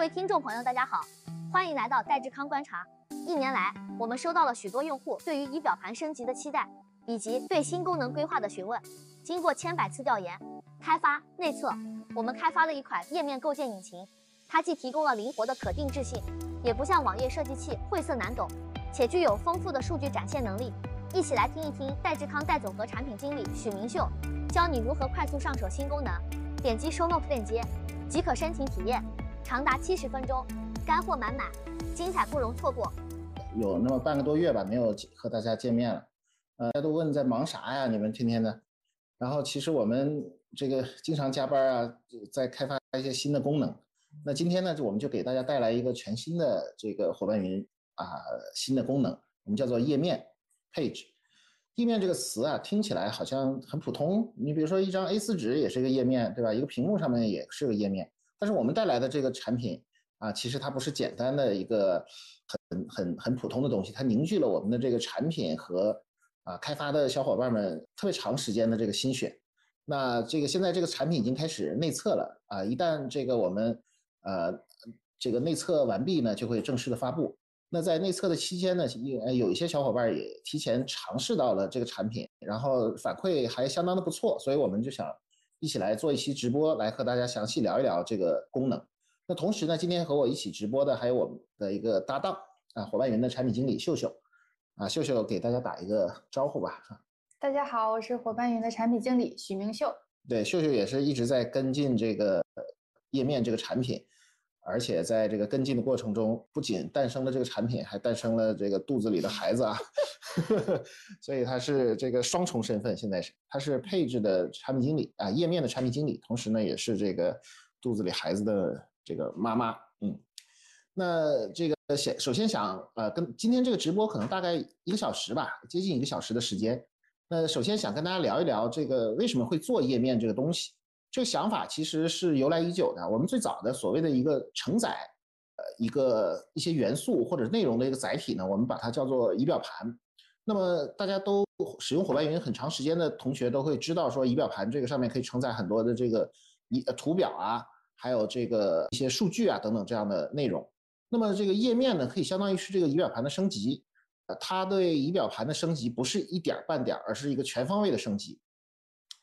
各位听众朋友，大家好，欢迎来到戴志康观察。一年来，我们收到了许多用户对于仪表盘升级的期待，以及对新功能规划的询问。经过千百次调研、开发、内测，我们开发了一款页面构建引擎。它既提供了灵活的可定制性，也不像网页设计器晦涩难懂，且具有丰富的数据展现能力。一起来听一听戴志康戴总和产品经理许明秀教你如何快速上手新功能。点击 Show Note 链接即可申请体验。长达七十分钟，干货满满，精彩不容错过。有那么半个多月吧，没有和大家见面了。呃，大家都问在忙啥呀？你们天天的。然后其实我们这个 经常加班啊，在开发一些新的功能。那今天呢，就我们就给大家带来一个全新的这个伙伴云啊新的功能，我们叫做页面 page。页面这个词啊，听起来好像很普通。你比如说一张 A4 纸也是一个页面，对吧？一个屏幕上面也是个页面。但是我们带来的这个产品啊，其实它不是简单的一个很很很普通的东西，它凝聚了我们的这个产品和啊开发的小伙伴们特别长时间的这个心血。那这个现在这个产品已经开始内测了啊，一旦这个我们呃这个内测完毕呢，就会正式的发布。那在内测的期间呢，有有一些小伙伴也提前尝试到了这个产品，然后反馈还相当的不错，所以我们就想。一起来做一期直播，来和大家详细聊一聊这个功能。那同时呢，今天和我一起直播的还有我们的一个搭档啊，伙伴云的产品经理秀秀。啊，秀秀给大家打一个招呼吧。大家好，我是伙伴云的产品经理许明秀。对，秀秀也是一直在跟进这个页面这个产品。而且在这个跟进的过程中，不仅诞生了这个产品，还诞生了这个肚子里的孩子啊，所以他是这个双重身份。现在是他是配置的产品经理啊，页面的产品经理，同时呢也是这个肚子里孩子的这个妈妈。嗯，那这个先首先想呃跟今天这个直播可能大概一个小时吧，接近一个小时的时间。那首先想跟大家聊一聊这个为什么会做页面这个东西。这个想法其实是由来已久的。我们最早的所谓的一个承载，呃，一个一些元素或者内容的一个载体呢，我们把它叫做仪表盘。那么大家都使用伙伴云很长时间的同学都会知道，说仪表盘这个上面可以承载很多的这个仪图表啊，还有这个一些数据啊等等这样的内容。那么这个页面呢，可以相当于是这个仪表盘的升级。呃，它对仪表盘的升级不是一点半点，而是一个全方位的升级。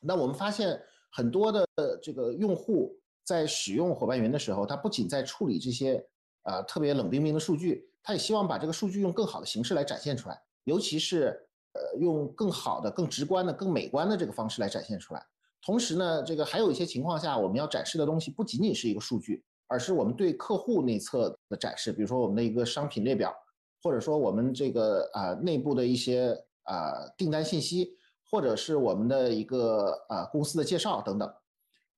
那我们发现。很多的这个用户在使用伙伴云的时候，他不仅在处理这些啊特别冷冰冰的数据，他也希望把这个数据用更好的形式来展现出来，尤其是呃用更好的、更直观的、更美观的这个方式来展现出来。同时呢，这个还有一些情况下，我们要展示的东西不仅仅是一个数据，而是我们对客户内侧的展示，比如说我们的一个商品列表，或者说我们这个啊内部的一些啊订单信息。或者是我们的一个啊公司的介绍等等，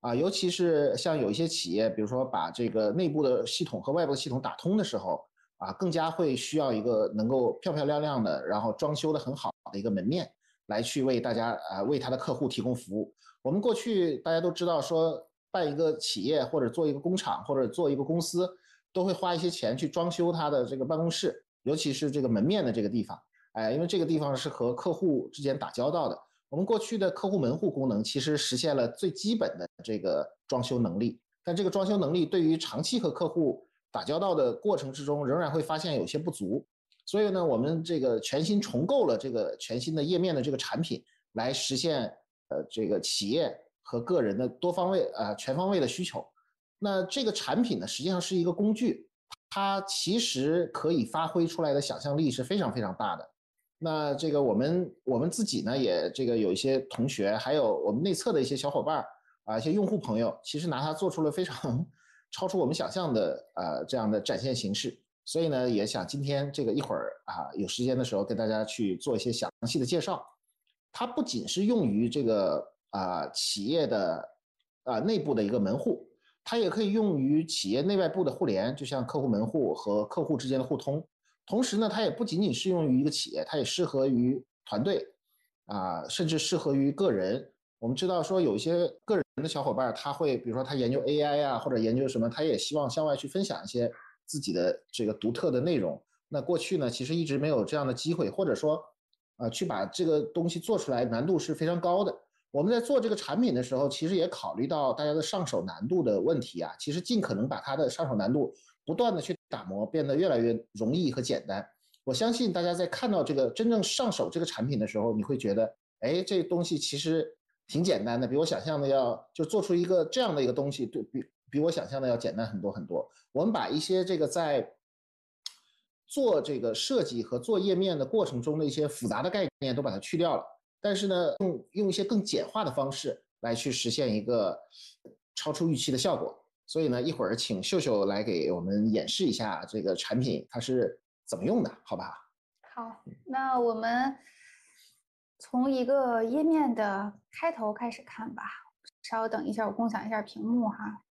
啊，尤其是像有一些企业，比如说把这个内部的系统和外部的系统打通的时候，啊，更加会需要一个能够漂漂亮亮的，然后装修的很好的一个门面，来去为大家啊为他的客户提供服务。我们过去大家都知道，说办一个企业或者做一个工厂或者做一个公司，都会花一些钱去装修他的这个办公室，尤其是这个门面的这个地方。哎，因为这个地方是和客户之间打交道的。我们过去的客户门户功能其实实现了最基本的这个装修能力，但这个装修能力对于长期和客户打交道的过程之中，仍然会发现有些不足。所以呢，我们这个全新重构了这个全新的页面的这个产品，来实现呃这个企业和个人的多方位啊全方位的需求。那这个产品呢，实际上是一个工具。它其实可以发挥出来的想象力是非常非常大的。那这个我们我们自己呢，也这个有一些同学，还有我们内测的一些小伙伴啊，一些用户朋友，其实拿它做出了非常 超出我们想象的啊这样的展现形式。所以呢，也想今天这个一会儿啊有时间的时候跟大家去做一些详细的介绍。它不仅是用于这个啊企业的啊内部的一个门户。它也可以用于企业内外部的互联，就像客户门户和客户之间的互通。同时呢，它也不仅仅适用于一个企业，它也适合于团队，啊，甚至适合于个人。我们知道说有一些个人的小伙伴，他会比如说他研究 AI 啊，或者研究什么，他也希望向外去分享一些自己的这个独特的内容。那过去呢，其实一直没有这样的机会，或者说，啊，去把这个东西做出来，难度是非常高的。我们在做这个产品的时候，其实也考虑到大家的上手难度的问题啊。其实尽可能把它的上手难度不断的去打磨，变得越来越容易和简单。我相信大家在看到这个真正上手这个产品的时候，你会觉得，哎，这东西其实挺简单的，比我想象的要就做出一个这样的一个东西，对比比我想象的要简单很多很多。我们把一些这个在做这个设计和做页面的过程中的一些复杂的概念都把它去掉了，但是呢，用用一些更简化的方式来去实现一个超出预期的效果。所以呢，一会儿请秀秀来给我们演示一下这个产品它是。怎么用的？好吧。好，那我们从一个页面的开头开始看吧。稍等一下，我共享一下屏幕哈。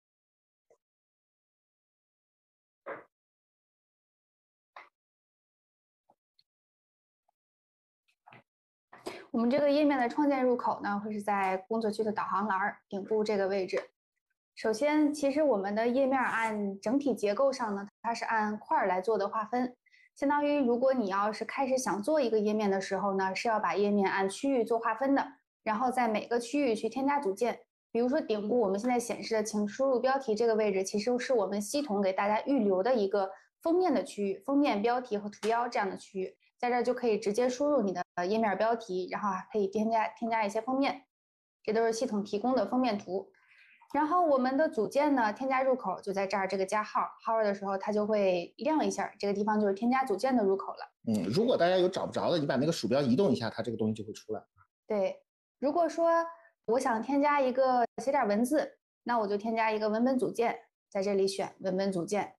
我们这个页面的创建入口呢，会是在工作区的导航栏顶部这个位置。首先，其实我们的页面按整体结构上呢，它是按块儿来做的划分。相当于，如果你要是开始想做一个页面的时候呢，是要把页面按区域做划分的，然后在每个区域去添加组件。比如说顶部我们现在显示的，请输入标题这个位置，其实是我们系统给大家预留的一个封面的区域，封面标题和图标这样的区域，在这就可以直接输入你的页面标题，然后还可以添加添加一些封面，这都是系统提供的封面图。然后我们的组件呢，添加入口就在这儿，这个加号号的时候，它就会亮一下，这个地方就是添加组件的入口了。嗯，如果大家有找不着的，你把那个鼠标移动一下，它这个东西就会出来。对，如果说我想添加一个写点文字，那我就添加一个文本组件，在这里选文本组件，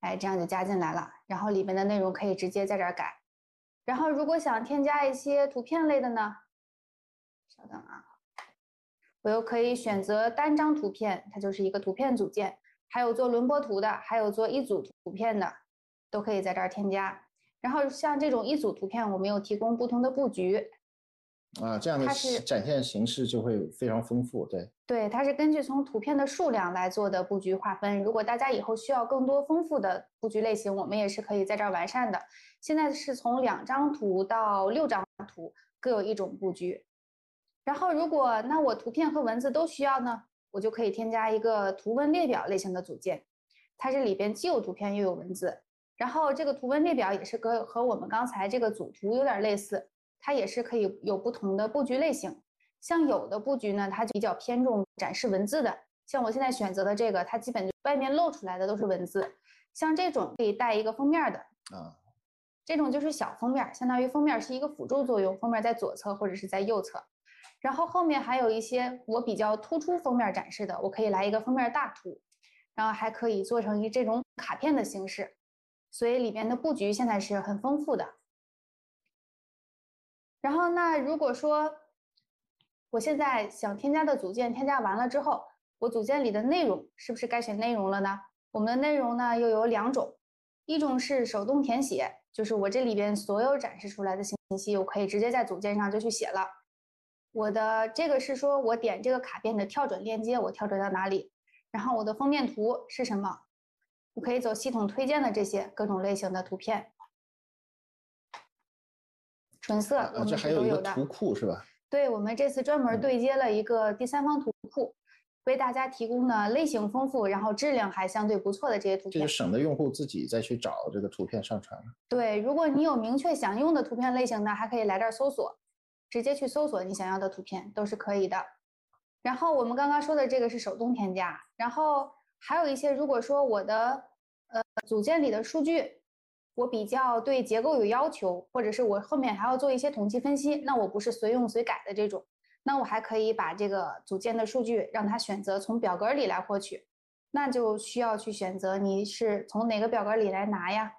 哎，这样就加进来了。然后里面的内容可以直接在这儿改。然后如果想添加一些图片类的呢，稍等啊。我又可以选择单张图片，它就是一个图片组件；还有做轮播图的，还有做一组图片的，都可以在这儿添加。然后像这种一组图片，我们又提供不同的布局。啊，这样的展现形式就会非常丰富。对，对，它是根据从图片的数量来做的布局划分。如果大家以后需要更多丰富的布局类型，我们也是可以在这儿完善的。现在是从两张图到六张图，各有一种布局。然后，如果那我图片和文字都需要呢，我就可以添加一个图文列表类型的组件，它这里边既有图片又有文字。然后这个图文列表也是和和我们刚才这个组图有点类似，它也是可以有不同的布局类型。像有的布局呢，它就比较偏重展示文字的，像我现在选择的这个，它基本就外面露出来的都是文字。像这种可以带一个封面的啊，这种就是小封面，相当于封面是一个辅助作用，封面在左侧或者是在右侧。然后后面还有一些我比较突出封面展示的，我可以来一个封面大图，然后还可以做成一这种卡片的形式，所以里边的布局现在是很丰富的。然后那如果说我现在想添加的组件添加完了之后，我组件里的内容是不是该选内容了呢？我们的内容呢又有两种，一种是手动填写，就是我这里边所有展示出来的信息，我可以直接在组件上就去写了。我的这个是说，我点这个卡片的跳转链接，我跳转到哪里？然后我的封面图是什么？我可以走系统推荐的这些各种类型的图片，纯色我们还有一个。图库是吧？对，我们这次专门对接了一个第三方图库，为大家提供的类型丰富，然后质量还相对不错的这些图片。这就省得用户自己再去找这个图片上传了。对，如果你有明确想用的图片类型呢，还可以来这儿搜索。直接去搜索你想要的图片都是可以的。然后我们刚刚说的这个是手动添加，然后还有一些，如果说我的呃组件里的数据，我比较对结构有要求，或者是我后面还要做一些统计分析，那我不是随用随改的这种，那我还可以把这个组件的数据让它选择从表格里来获取，那就需要去选择你是从哪个表格里来拿呀，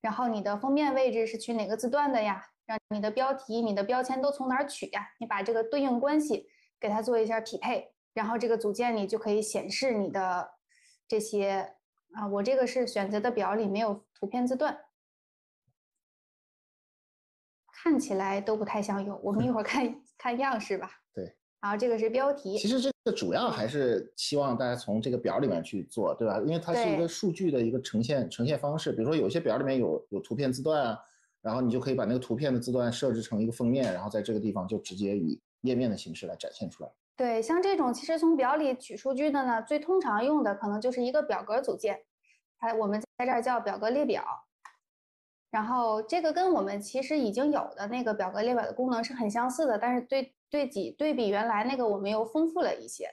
然后你的封面位置是取哪个字段的呀？让你的标题、你的标签都从哪儿取呀？你把这个对应关系给它做一下匹配，然后这个组件里就可以显示你的这些啊。我这个是选择的表里没有图片字段，看起来都不太像有。我们一会儿看看样式吧。对，然后这个是标题。其实这个主要还是希望大家从这个表里面去做，对吧？因为它是一个数据的一个呈现呈现方式。比如说有些表里面有有图片字段啊。然后你就可以把那个图片的字段设置成一个封面，然后在这个地方就直接以页面的形式来展现出来。对，像这种其实从表里取数据的呢，最通常用的可能就是一个表格组件。它我们在这儿叫表格列表。然后这个跟我们其实已经有的那个表格列表的功能是很相似的，但是对对比对比原来那个我们又丰富了一些。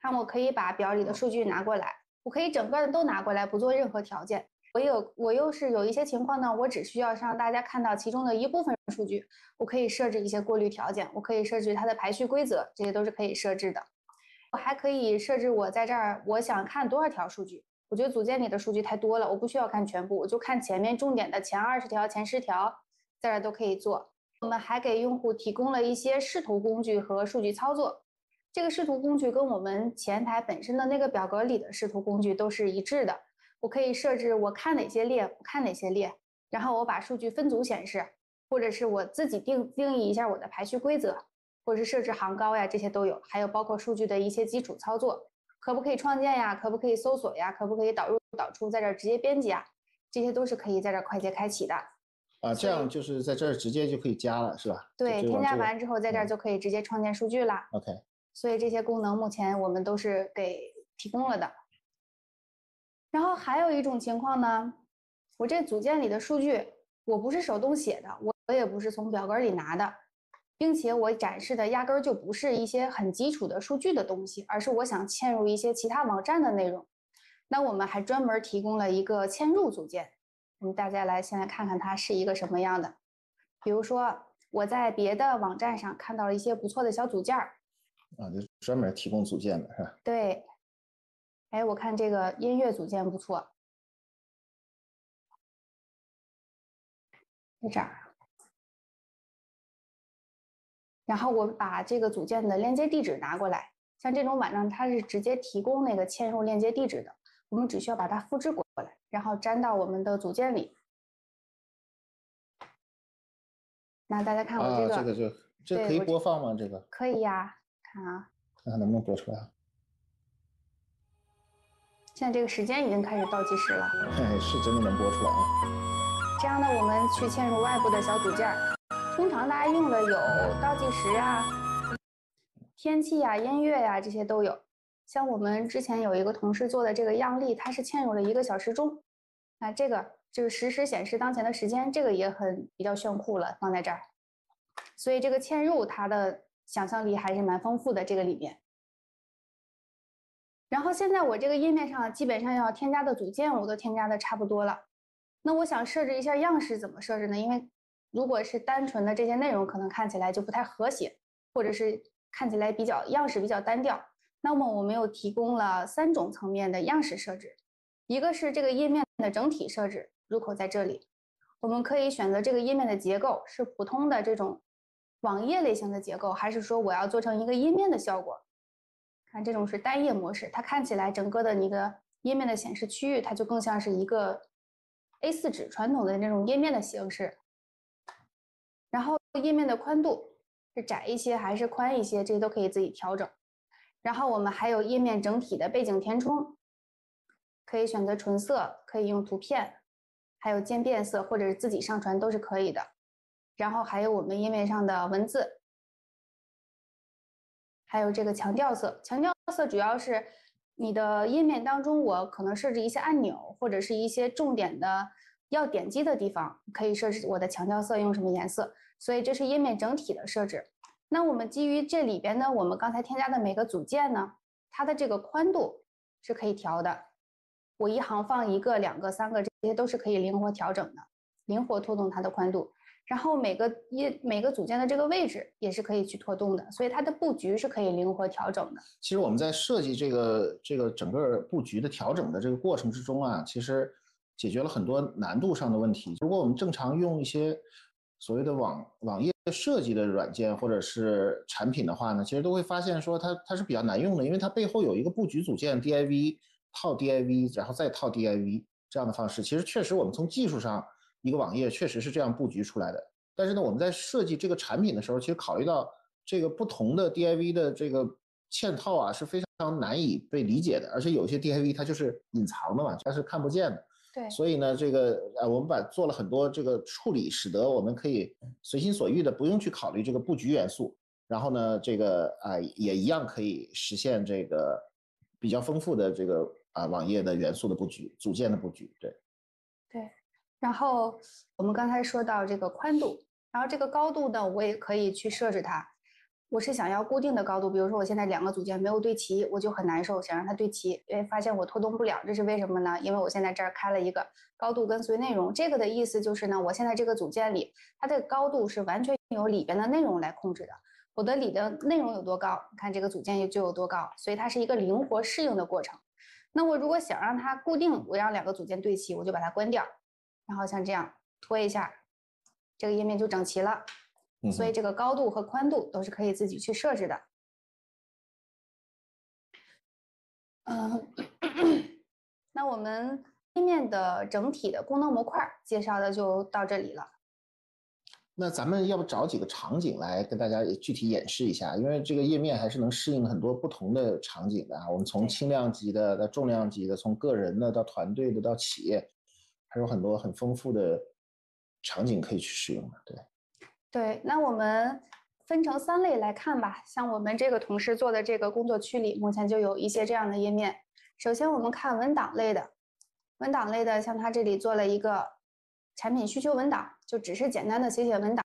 看，我可以把表里的数据拿过来，我可以整个的都拿过来，不做任何条件。我有我又是有一些情况呢，我只需要让大家看到其中的一部分数据，我可以设置一些过滤条件，我可以设置它的排序规则，这些都是可以设置的。我还可以设置我在这儿我想看多少条数据，我觉得组件里的数据太多了，我不需要看全部，我就看前面重点的前二十条、前十条，在这都可以做。我们还给用户提供了一些视图工具和数据操作，这个视图工具跟我们前台本身的那个表格里的视图工具都是一致的。我可以设置我看哪些列，不看哪些列，然后我把数据分组显示，或者是我自己定定义一下我的排序规则，或者是设置行高呀，这些都有。还有包括数据的一些基础操作，可不可以创建呀？可不可以搜索呀？可不可以导入导出，在这儿直接编辑啊？这些都是可以在这儿快捷开启的。啊，这样就是在这儿直接就可以加了，是吧？对，添加完之后，在这儿就可以直接创建数据了。OK。所以这些功能目前我们都是给提供了的。然后还有一种情况呢，我这组件里的数据我不是手动写的，我我也不是从表格里拿的，并且我展示的压根儿就不是一些很基础的数据的东西，而是我想嵌入一些其他网站的内容。那我们还专门提供了一个嵌入组件，我们大家来先来看看它是一个什么样的。比如说我在别的网站上看到了一些不错的小组件儿，啊，就专门提供组件的是吧？对。哎，我看这个音乐组件不错，在这儿。然后我把这个组件的链接地址拿过来，像这种网站它是直接提供那个嵌入链接地址的，我们只需要把它复制过来，然后粘到我们的组件里。那大家看我这个，这个就这可以播放吗？这个可以呀，看啊，看看能不能播出来。现在这个时间已经开始倒计时了，哎，是真的能播出来啊！这样呢，我们去嵌入外部的小组件，通常大家用的有倒计时啊、天气呀、音乐呀这些都有。像我们之前有一个同事做的这个样例，它是嵌入了一个小时钟，那这个就是实时显示当前的时间，这个也很比较炫酷了，放在这儿。所以这个嵌入它的想象力还是蛮丰富的，这个里面。然后现在我这个页面上基本上要添加的组件我都添加的差不多了，那我想设置一下样式怎么设置呢？因为如果是单纯的这些内容，可能看起来就不太和谐，或者是看起来比较样式比较单调。那么我们又提供了三种层面的样式设置，一个是这个页面的整体设置，入口在这里，我们可以选择这个页面的结构是普通的这种网页类型的结构，还是说我要做成一个页面的效果。这种是单页模式，它看起来整个的一个页面的显示区域，它就更像是一个 A4 纸传统的那种页面的形式。然后页面的宽度是窄一些还是宽一些，这些都可以自己调整。然后我们还有页面整体的背景填充，可以选择纯色，可以用图片，还有渐变色或者是自己上传都是可以的。然后还有我们页面上的文字。还有这个强调色，强调色主要是你的页面当中，我可能设置一些按钮或者是一些重点的要点击的地方，可以设置我的强调色用什么颜色。所以这是页面整体的设置。那我们基于这里边呢，我们刚才添加的每个组件呢，它的这个宽度是可以调的。我一行放一个、两个、三个，这些都是可以灵活调整的，灵活拖动它的宽度。然后每个一每个组件的这个位置也是可以去拖动的，所以它的布局是可以灵活调整的。其实我们在设计这个这个整个布局的调整的这个过程之中啊，其实解决了很多难度上的问题。如果我们正常用一些所谓的网网页设计的软件或者是产品的话呢，其实都会发现说它它是比较难用的，因为它背后有一个布局组件 div 套 div 然后再套 div 这样的方式。其实确实我们从技术上。一个网页确实是这样布局出来的，但是呢，我们在设计这个产品的时候，其实考虑到这个不同的 div 的这个嵌套啊是非常难以被理解的，而且有些 div 它就是隐藏的嘛，它是看不见的。对。所以呢，这个呃，我们把做了很多这个处理，使得我们可以随心所欲的不用去考虑这个布局元素，然后呢，这个啊也一样可以实现这个比较丰富的这个啊网页的元素的布局、组件的布局。对，对。然后我们刚才说到这个宽度，然后这个高度呢，我也可以去设置它。我是想要固定的高度，比如说我现在两个组件没有对齐，我就很难受，想让它对齐，因为，发现我拖动不了，这是为什么呢？因为我现在这儿开了一个高度跟随内容，这个的意思就是呢，我现在这个组件里，它的高度是完全由里边的内容来控制的，我的里的内容有多高，看这个组件就有多高，所以它是一个灵活适应的过程。那我如果想让它固定，我让两个组件对齐，我就把它关掉，然后像这样拖一下，这个页面就整齐了。所以这个高度和宽度都是可以自己去设置的。嗯，那我们页面的整体的功能模块介绍的就到这里了。那咱们要不找几个场景来跟大家具体演示一下？因为这个页面还是能适应很多不同的场景的啊。我们从轻量级的到重量级的，从个人的到团队的到企业，有很多很丰富的场景可以去使用的。对。对，那我们分成三类来看吧。像我们这个同事做的这个工作区里，目前就有一些这样的页面。首先我们看文档类的，文档类的，像他这里做了一个产品需求文档，就只是简单的写写文档。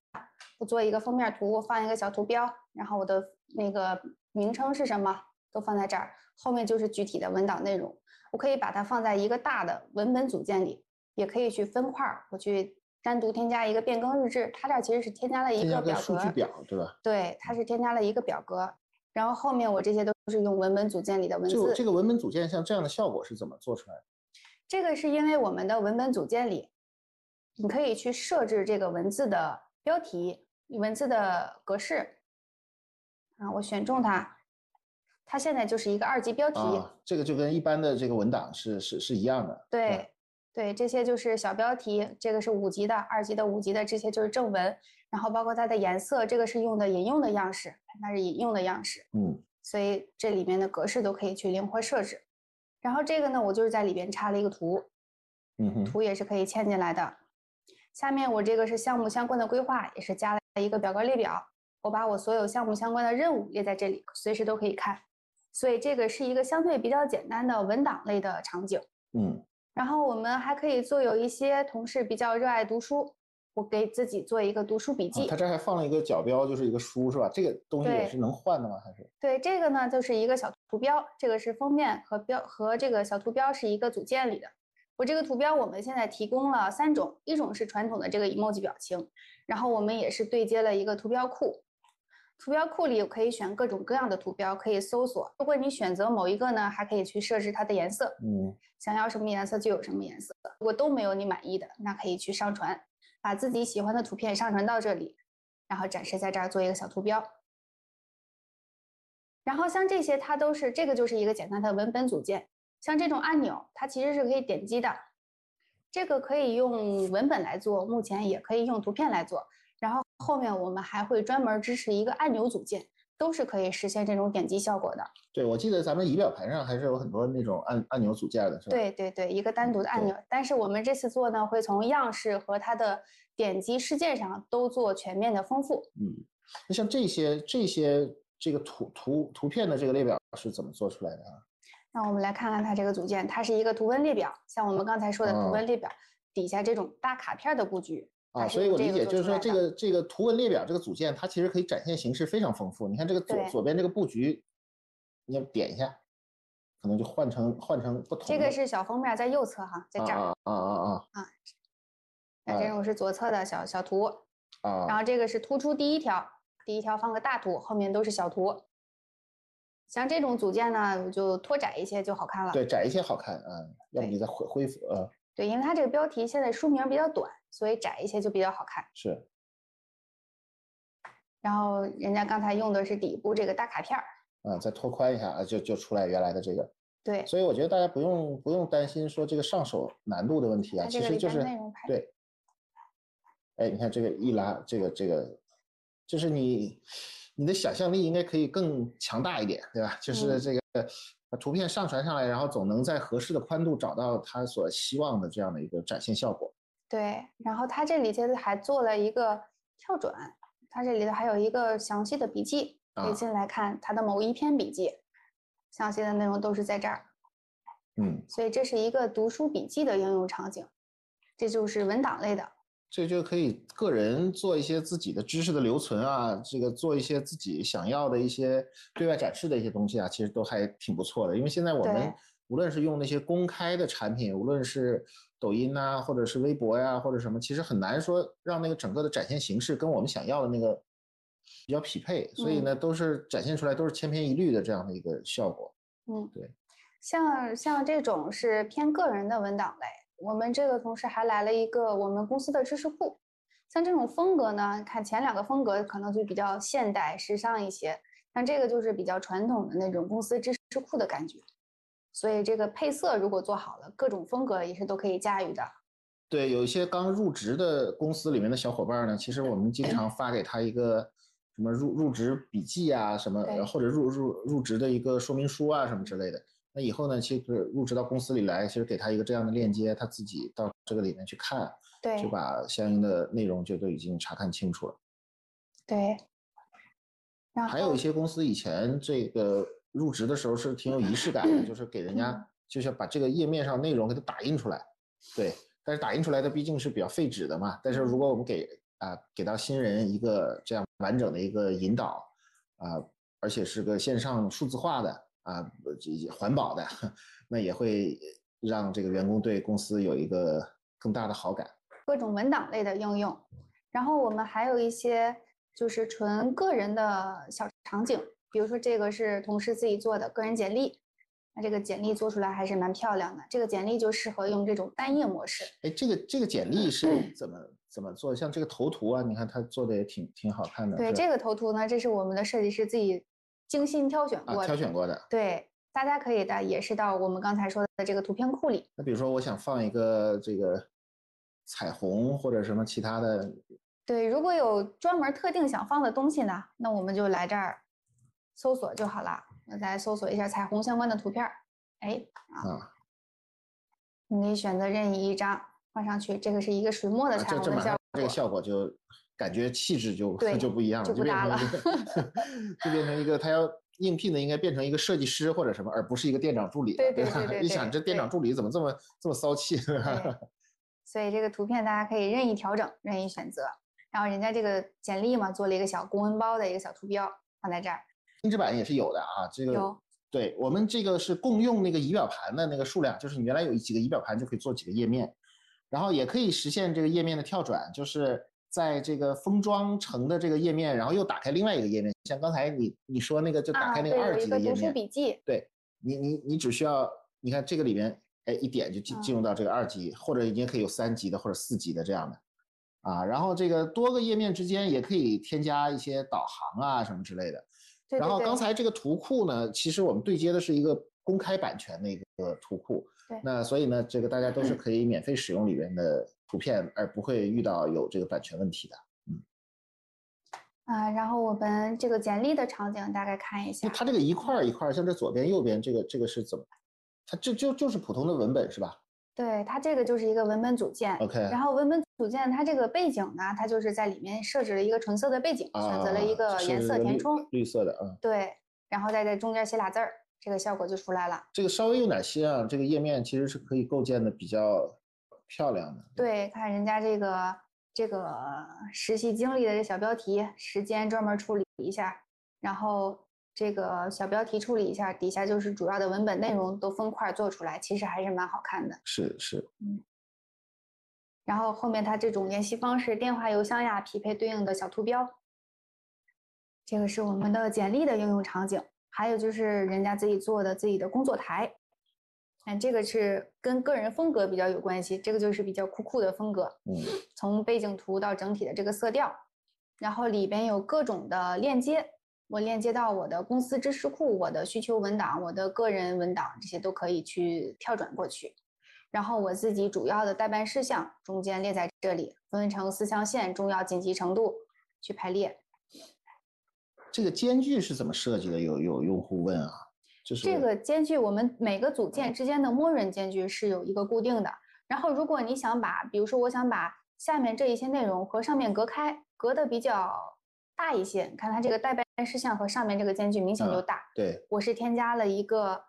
我做一个封面图，放一个小图标，然后我的那个名称是什么，都放在这儿，后面就是具体的文档内容。我可以把它放在一个大的文本组件里，也可以去分块儿，我去。单独添加一个变更日志，它这其实是添加了一个表格，数据表对吧？对，它是添加了一个表格，然后后面我这些都是用文本组件里的文字。就这个文本组件像这样的效果是怎么做出来的？这个是因为我们的文本组件里，你可以去设置这个文字的标题、文字的格式。啊，我选中它，它现在就是一个二级标题。这个就跟一般的这个文档是是是一样的。对。对，这些就是小标题，这个是五级的、二级的、五级的，这些就是正文。然后包括它的颜色，这个是用的引用的样式，它是引用的样式。嗯，所以这里面的格式都可以去灵活设置。然后这个呢，我就是在里边插了一个图，嗯，图也是可以嵌进来的。下面我这个是项目相关的规划，也是加了一个表格列表，我把我所有项目相关的任务列在这里，随时都可以看。所以这个是一个相对比较简单的文档类的场景。嗯。然后我们还可以做有一些同事比较热爱读书，我给自己做一个读书笔记。他这还放了一个角标，就是一个书，是吧？这个东西也是能换的吗？还是？对，这个呢就是一个小图标，这个是封面和标和这个小图标是一个组件里的。我这个图标我们现在提供了三种，一种是传统的这个 emoji 表情，然后我们也是对接了一个图标库。图标库里可以选各种各样的图标，可以搜索。如果你选择某一个呢，还可以去设置它的颜色。嗯，想要什么颜色就有什么颜色。如果都没有你满意的，那可以去上传，把自己喜欢的图片上传到这里，然后展示在这儿做一个小图标。然后像这些，它都是这个就是一个简单的文本组件。像这种按钮，它其实是可以点击的。这个可以用文本来做，目前也可以用图片来做。后面我们还会专门支持一个按钮组件，都是可以实现这种点击效果的。对，我记得咱们仪表盘上还是有很多那种按按钮组件的，是吧？对对对，一个单独的按钮。但是我们这次做呢，会从样式和它的点击事件上都做全面的丰富。嗯，那像这些这些这个图图图片的这个列表是怎么做出来的啊？那我们来看看它这个组件，它是一个图文列表，像我们刚才说的图文列表底下这种大卡片的布局。啊，所以我理解就是说，这个这个图文列表这个组件，它其实可以展现形式非常丰富。你看这个左左边这个布局，你要点一下，可能就换成换成不同。这个是小封面，在右侧哈，在这儿。啊啊啊啊！啊，那这种是左侧的小小图。啊。然后这个是突出第一条，第一条放个大图，后面都是小图。像这种组件呢，就拖窄一些就好看了。对，窄一些好看啊，要不你再恢恢复呃。对，因为它这个标题现在书名比较短，所以窄一些就比较好看。是。然后人家刚才用的是底部这个大卡片儿。啊，再拓宽一下啊，就就出来原来的这个。对。所以我觉得大家不用不用担心说这个上手难度的问题啊，其实就是对。哎，你看这个一拉，这个这个，就是你你的想象力应该可以更强大一点，对吧？就是这个。把图片上传上来，然后总能在合适的宽度找到它所希望的这样的一个展现效果。对，然后它这里其实还做了一个跳转，它这里头还有一个详细的笔记，可以进来看它的某一篇笔记，详细的内容都是在这儿。嗯，所以这是一个读书笔记的应用场景，这就是文档类的。这就可以个人做一些自己的知识的留存啊，这个做一些自己想要的一些对外展示的一些东西啊，其实都还挺不错的。因为现在我们无论是用那些公开的产品，无论是抖音呐、或者是微博呀、或者什么，其实很难说让那个整个的展现形式跟我们想要的那个比较匹配，所以呢，都是展现出来都是千篇一律的这样的一个效果。嗯，对。像像这种是偏个人的文档类，我们这个同时还来了一个我们公司的知识库。像这种风格呢，看前两个风格可能就比较现代时尚一些，像这个就是比较传统的那种公司知识库的感觉。所以这个配色如果做好了，各种风格也是都可以驾驭的。对，有一些刚入职的公司里面的小伙伴呢，其实我们经常发给他一个什么入入职笔记啊，什么或者入入入职的一个说明书啊，什么之类的。那以后呢，其实入职到公司里来，其实给他一个这样的链接，他自己到这个里面去看，对就把相应的内容就都已经查看清楚了。对。然还有一些公司以前这个入职的时候是挺有仪式感的，就是给人嗯家就是把这个页面上内容给它打印出来，对。但是打印出来的毕竟是比较费纸的嘛，但是如果我们给啊给到新人一个这样完整的一个引导啊，而且是个线上数字化的啊，这环保的，那也会让这个员工对公司有一个更大的好感。各种文档类的应用，然后我们还有一些就是纯个人的小场景，比如说这个是同事自己做的个人简历，那这个简历做出来还是蛮漂亮的。这个简历就适合用这种单页模式。哎，这个这个简历是怎么怎么做？像这个头图啊，你看他做的也挺挺好看的。对这个头图呢，这是我们的设计师自己精心挑选过。挑选过的。对，大家可以的也是到我们刚才说的这个图片库里。那比如说，我想放一个这个彩虹或者什么其他的，对，如果有专门特定想放的东西呢，那我们就来这儿搜索就好了。我再搜索一下彩虹相关的图片儿，哎，啊，你可以选择任意一张放上去。这个是一个水墨的彩虹的效果，这个效果就感觉气质就 就不一样了，就不搭成一个 就变成一个他要应聘的应该变成一个设计师或者什么，而不是一个店长助理了，对对吧对对一想这店长助理怎么这么这么骚气？对所以这个图片大家可以任意调整、任意选择。然后人家这个简历嘛，做了一个小公文包的一个小图标放在这儿，定制版也是有的啊，这个对我们这个是共用那个仪表盘的那个数量，就是你原来有几个仪表盘就可以做几个页面，然后也可以实现这个页面的跳转，就是在这个封装成的这个页面，然后又打开另外一个页面，像刚才你你说那个就打开那个二级的页面，笔记，对你你你只需要你看这个里面，哎一点就进进入到这个二级，或者也可以有三级的或者四级的这样的。啊，然后这个多个页面之间也可以添加一些导航啊什么之类的。对对对然后刚才这个图库呢，其实我们对接的是一个公开版权的一个图库。对那所以呢，这个大家都是可以免费使用里面的图片，而不会遇到有这个版权问题的。啊，然后我们这个简历的场景大概看一下，它这个一块儿一块儿，像这左边右边这个这个是怎么？它这就就是普通的文本是吧对，它这个就是一个文本组件。？OK。然后文本组件它这个背景呢，它就是在里面设置了一个纯色的背景，选择了一啊个颜色填充，绿色的啊。对，然后再在中间写俩字儿，这个效果就出来了。这个稍微有点些啊，这个页面其实是可以构建的比较漂亮的。对，看人家这个这个实习经历的这小标题，时间专门处理一下，然后这个小标题处理一下，底下就是主要的文本内容都分块儿做出来，其实还是蛮好看的。是是，嗯然后后面它这种联系方式、电话、邮箱呀，匹配对应的小图标。这个是我们的简历的应用场景，还有就是人家自己做的自己的工作台。哎，这个是跟个人风格比较有关系，这个就是比较酷酷的风格。嗯，从背景图到整体的这个色调，然后里边有各种的链接，我链接到我的公司知识库、我的需求文档、我的个人文档，这些都可以去跳转过去。然后我自己主要的代办事项中间列在这里，分成四象限，重要紧急程度去排列。这个间距是怎么设计的？有有用户问啊，就是这个间距，我们每个组件之间的默认间距是有一个固定的。然后，如果你想把，比如说我想把下面这一些内容和上面隔开，隔的比较大一些，你看它这个代办事项和上面这个间距明显就嗯大。对我是添加了一个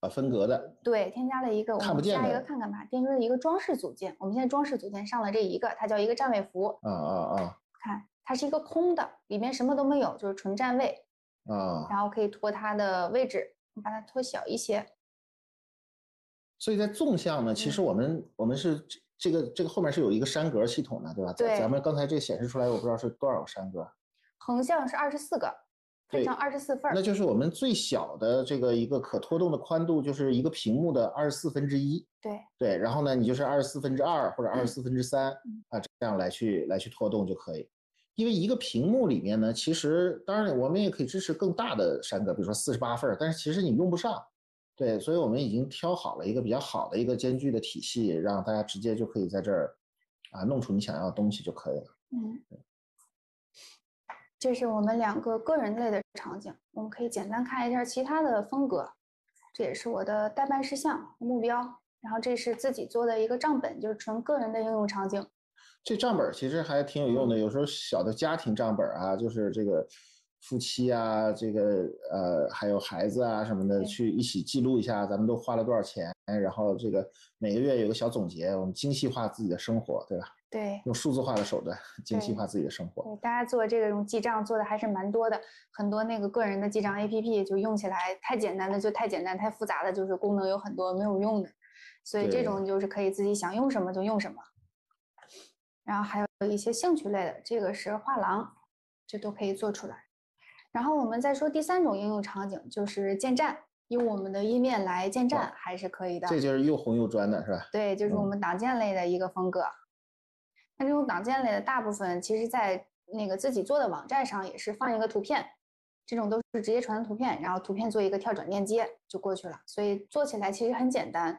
啊分隔的，对，添加了一个，我看不见们下一个看看吧，添加了一个装饰组件。我们现在装饰组件上了这一个，它叫一个站位符，啊啊啊看它是一个空的，里面什么都没有，就是纯站位，啊！然后可以拖它的位置，我把它拖小一些。所以在纵向呢，其实嗯我们我们是这这个这个后面是有一个栅格系统的，对吧？咱对咱们刚才这显示出来，我不知道是多少个栅格，横向是二十四个，分对成二十四份儿。那就是我们最小的这个一个可拖动的宽度，就是一个屏幕的二十四分之一。对，对，然后呢，你就是二十四分之二或者二十四分之三嗯啊，这样来去来去拖动就可以。因为一个屏幕里面呢，其实当然我们也可以支持更大的山格，比如说四十八份儿，但是其实你用不上。对，所以我们已经挑好了一个比较好的一个间距的体系，让大家直接就可以在这儿啊弄出你想要的东西就可以了。嗯，这是我们两个个人类的场景，我们可以简单看一下其他的风格。这也是我的代办事项目标，然后这是自己做的一个账本，就是纯个人的应用场景。这账本儿其实还挺有用的，有时候小的家庭账本儿啊，就是这个夫妻啊，这个呃还有孩子啊什么的，去一起记录一下咱们都花了多少钱，然后这个每个月有个小总结，我们精细化自己的生活，对吧？对，用数字化的手段精细化自己的生活。对，大家做这种记账做的还是蛮多的，很多那个个人的记账 APP 就用起来太简单的就太简单，太复杂的就是功能有很多没有用的，所以这种就是可以自己想用什么就用什么。然后还有一些兴趣类的，这个是画廊，这都可以做出来。然后我们再说第三种应用场景，就是建站，用我们的页面来建站还是可以的。这就是又红又专的是吧？对，就是我嗯们党建类的一个风格。那这种党建类的大部分，其实在那个自己做的网站上也是放一个图片，这种都是直接传的图片，然后图片做一个跳转链接就过去了，所以做起来其实很简单。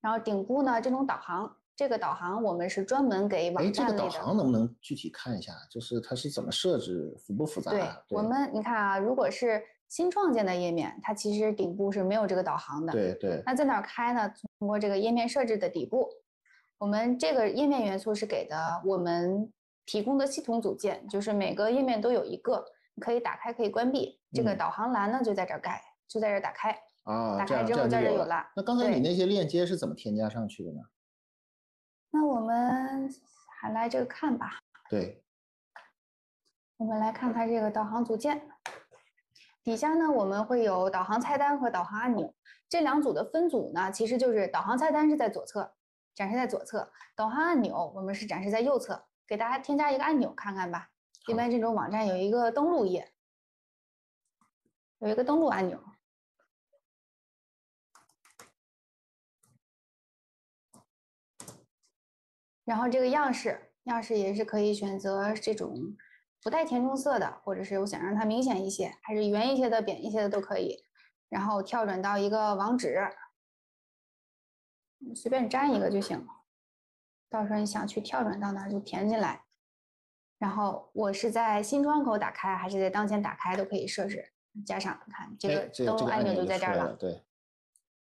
然后顶部呢，这种导航，这个导航我们是专门给哎，网这个导站类的。航能不能具体看一下？就是它是怎么设置，复不复杂对啊？我们，你看啊，如果是新创建的页面，它其实顶部是没有这个导航的。对对那在哪儿开呢？通过这个页面设置的底部，我们这个页面元素是给的我们提供的系统组件，就是每个页面都有一个，你可以打开，可以关闭。这个嗯导航栏呢就在这儿盖，就在这儿打开。啊，打开之后这样就有在这有了那刚才你那些链接是怎么添加上去的呢？那我们还来这个看吧，对，我们来看它这个导航组件。底下呢，我们会有导航菜单和导航按钮这两组的分组呢，其实就是导航菜单是在左侧，展示在左侧；导航按钮我们是展示在右侧。给大家添加一个按钮看看吧。一好般这种网站有一个登录页，有一个登录按钮。然后这个样式，样式也是可以选择这种不带填充色的，或者是我想让它明显一些，还是圆一些的、扁一些的都可以。然后跳转到一个网址，你随便粘一个就行。到时候你想去跳转到哪儿就填进来。然后我是在新窗口打开还是在当前打开都可以设置。加上看这哎个这这个登录按钮就就在这儿了，对，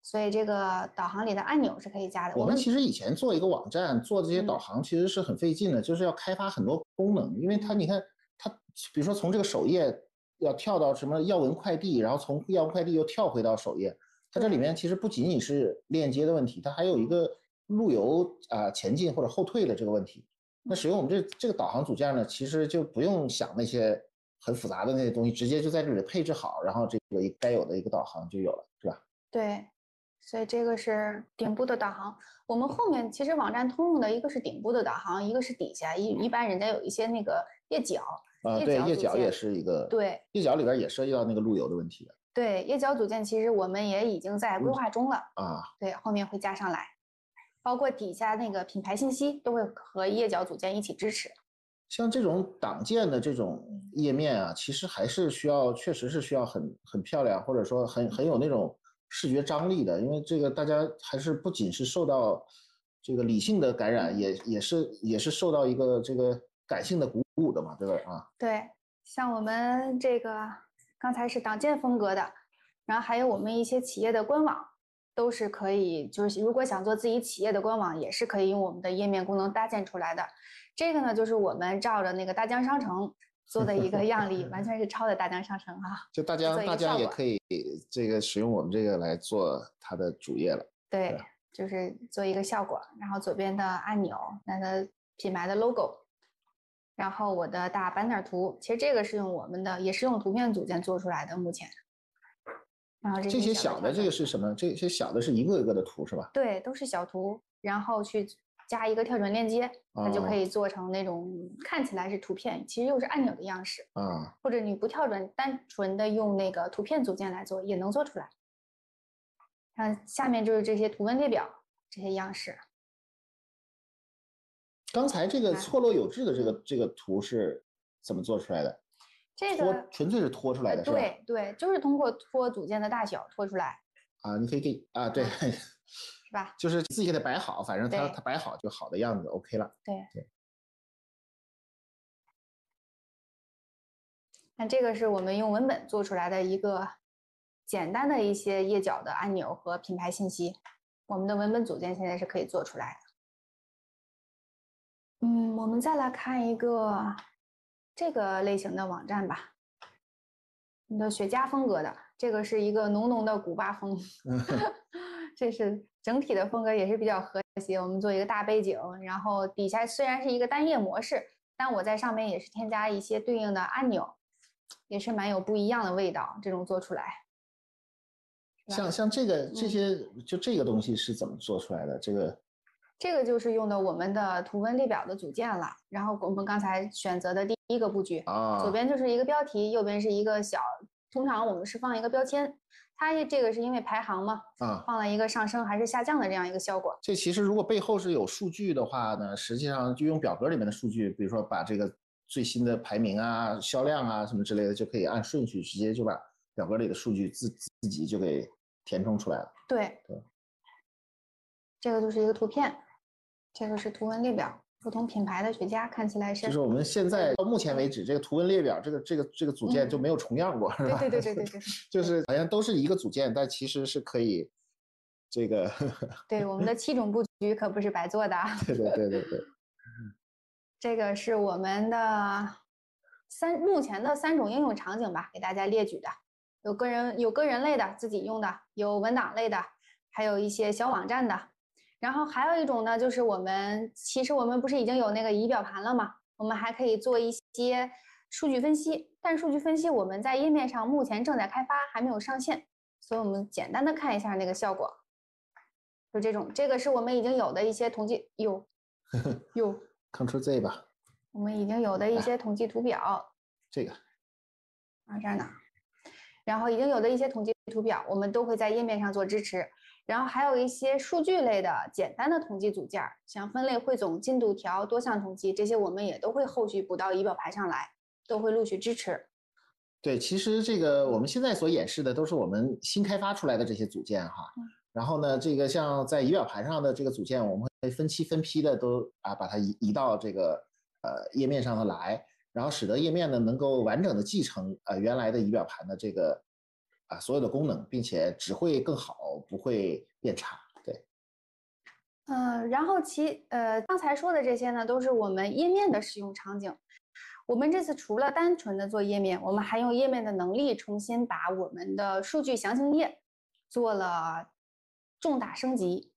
所以这个导航里的按钮是可以加的。我们其实以前做一个网站，做这些导嗯航其实是很费劲的，就是要开发很多功能，因为它你看它，比如说从这个首页要跳到什么要文快递，然后从要闻快递又跳回到首页，它这里面其实不仅仅是链接的问题，它还有一个路由啊、前进或者后退的这个问题。那使用我们这这个导航组件呢，其实就不用想那些很复杂的那些东西，直接就在这里配置好，然后这个该有的一个导航就有了，是吧？对，所以这个是顶部的导航。我们后面其实网站通用的一个是顶部的导航，一个是底下一一般人家有一些那个页脚，啊，对，页脚也是一个，对页脚里边也涉及到那个路由的问题的对，页脚组件其实我们也已经在规嗯划中了，啊。对，后面会加上来，包括底下那个品牌信息都会和页脚组件一起支持。像这种党建的这种页面啊，其实还是需要，确实是需要很很漂亮，或者说很很有那种视觉张力的，因为这个大家还是不仅是受到这个理性的感染，也也是也是受到一个这个感性的鼓舞的嘛，对吧？啊，对，像我们这个刚才是党建风格的，然后还有我们一些企业的官网，都是可以，就是如果想做自己企业的官网，也是可以用我们的页面功能搭建出来的。这个呢，就是我们照着那个大疆商城做的一个样例，完全是抄的大疆商城啊。就大疆做一个大疆也可以这个使用我们这个来做它的主页了。对，就是做一个效果，然后左边的按钮，那它品牌的 logo，然后我的大 banner 图，其实这个是用我们的，也是用图片组件做出来的，目前。然后这这些小小的这个是什么？这些小的是一个一个的图是吧？对，都是小图，然后去加一个跳转链接，它就可哦以做成那种看起来是图片，其实又是按钮的样式。啊，或者你不跳转，单纯的用那个图片组件来做，也能做出来。看下面就是这些图文列表这些样式，刚才这个错落有致的这个这个图是怎么做出来的？这个纯粹是拖出来的是吧？对对，就是通过拖组件的大小拖出来，啊，你可以给啊，对，是吧？就是自己给它摆好，反正它它摆好就好的样子，OK 了。对对。那这个是我们用文本做出来的一个简单的一些页脚的按钮和品牌信息，我们的文本组件现在是可以做出来的。嗯，我们再来看一个这个类型的网站吧，你的雪茄风格的，这个是一个浓浓的古巴风，这是整体的风格也是比较和谐。我们做一个大背景，然后底下虽然是一个单页模式，但我在上面也是添加一些对应的按钮，也是蛮有不一样的味道。这种做出来，像像这个这嗯些就这个东西是怎么做出来的？这个这个就是用的我们的图文列表的组件了。然后我们刚才选择的第一个布局，啊，左边就是一个标题，右边是一个小，通常我们是放一个标签，它这个是因为排行嘛，啊，放了一个上升还是下降的这样一个效果。这其实如果背后是有数据的话呢，实际上就用表格里面的数据，比如说把这个最新的排名啊、销量啊什么之类的，就可以按顺序直接就把表格里的数据自自己就给填充出来了。对对，这个就是一个图片，这个是图文列表，不同品牌的雪茄看起来是，就是我们现在到目前为止，这个图文列表这个这个这个组件嗯就没有重样过，是吧？对对对对对 对就是好像都是一个组件，但其实是可以这个，对，我们的七种布局可不是白做的啊。对对对对对，这个是我们的三目前的三种应用场景吧，给大家列举的，有个人有个人类的自己用的，有文档类的，还有一些小网站的。然后还有一种呢，就是我们其实我们不是已经有那个仪表盘了吗？我们还可以做一些数据分析，但是数据分析我们在页面上目前正在开发，还没有上线，所以我们简单的看一下那个效果。就这种，这个是我们已经有的一些统计，有 有 Ctrl Z 吧，我们已经有的一哎些统计图表这个啊，这儿呢，然后已经有的一些统计图表，我们都会在页面上做支持。然后还有一些数据类的简单的统计组件儿，像分类汇总、进度条、多项统计这些，我们也都会后续补到仪表盘上来，都会陆续支持。对，其实这个我们现在所演示的都是我们新开发出来的这些组件哈。嗯然后呢，这个像在仪表盘上的这个组件，我们会分期分批的都啊把它移移到这个呃页面上头来，然后使得页面呢能够完整的继承呃原来的仪表盘的这个啊所有的功能，并且只会更好，不会变差。对，嗯，然后其呃刚才说的这些呢，都是我们页面的使用场景。我们这次除了单纯的做页面，我们还用页面的能力重新把我们的数据详情页做了重大升级。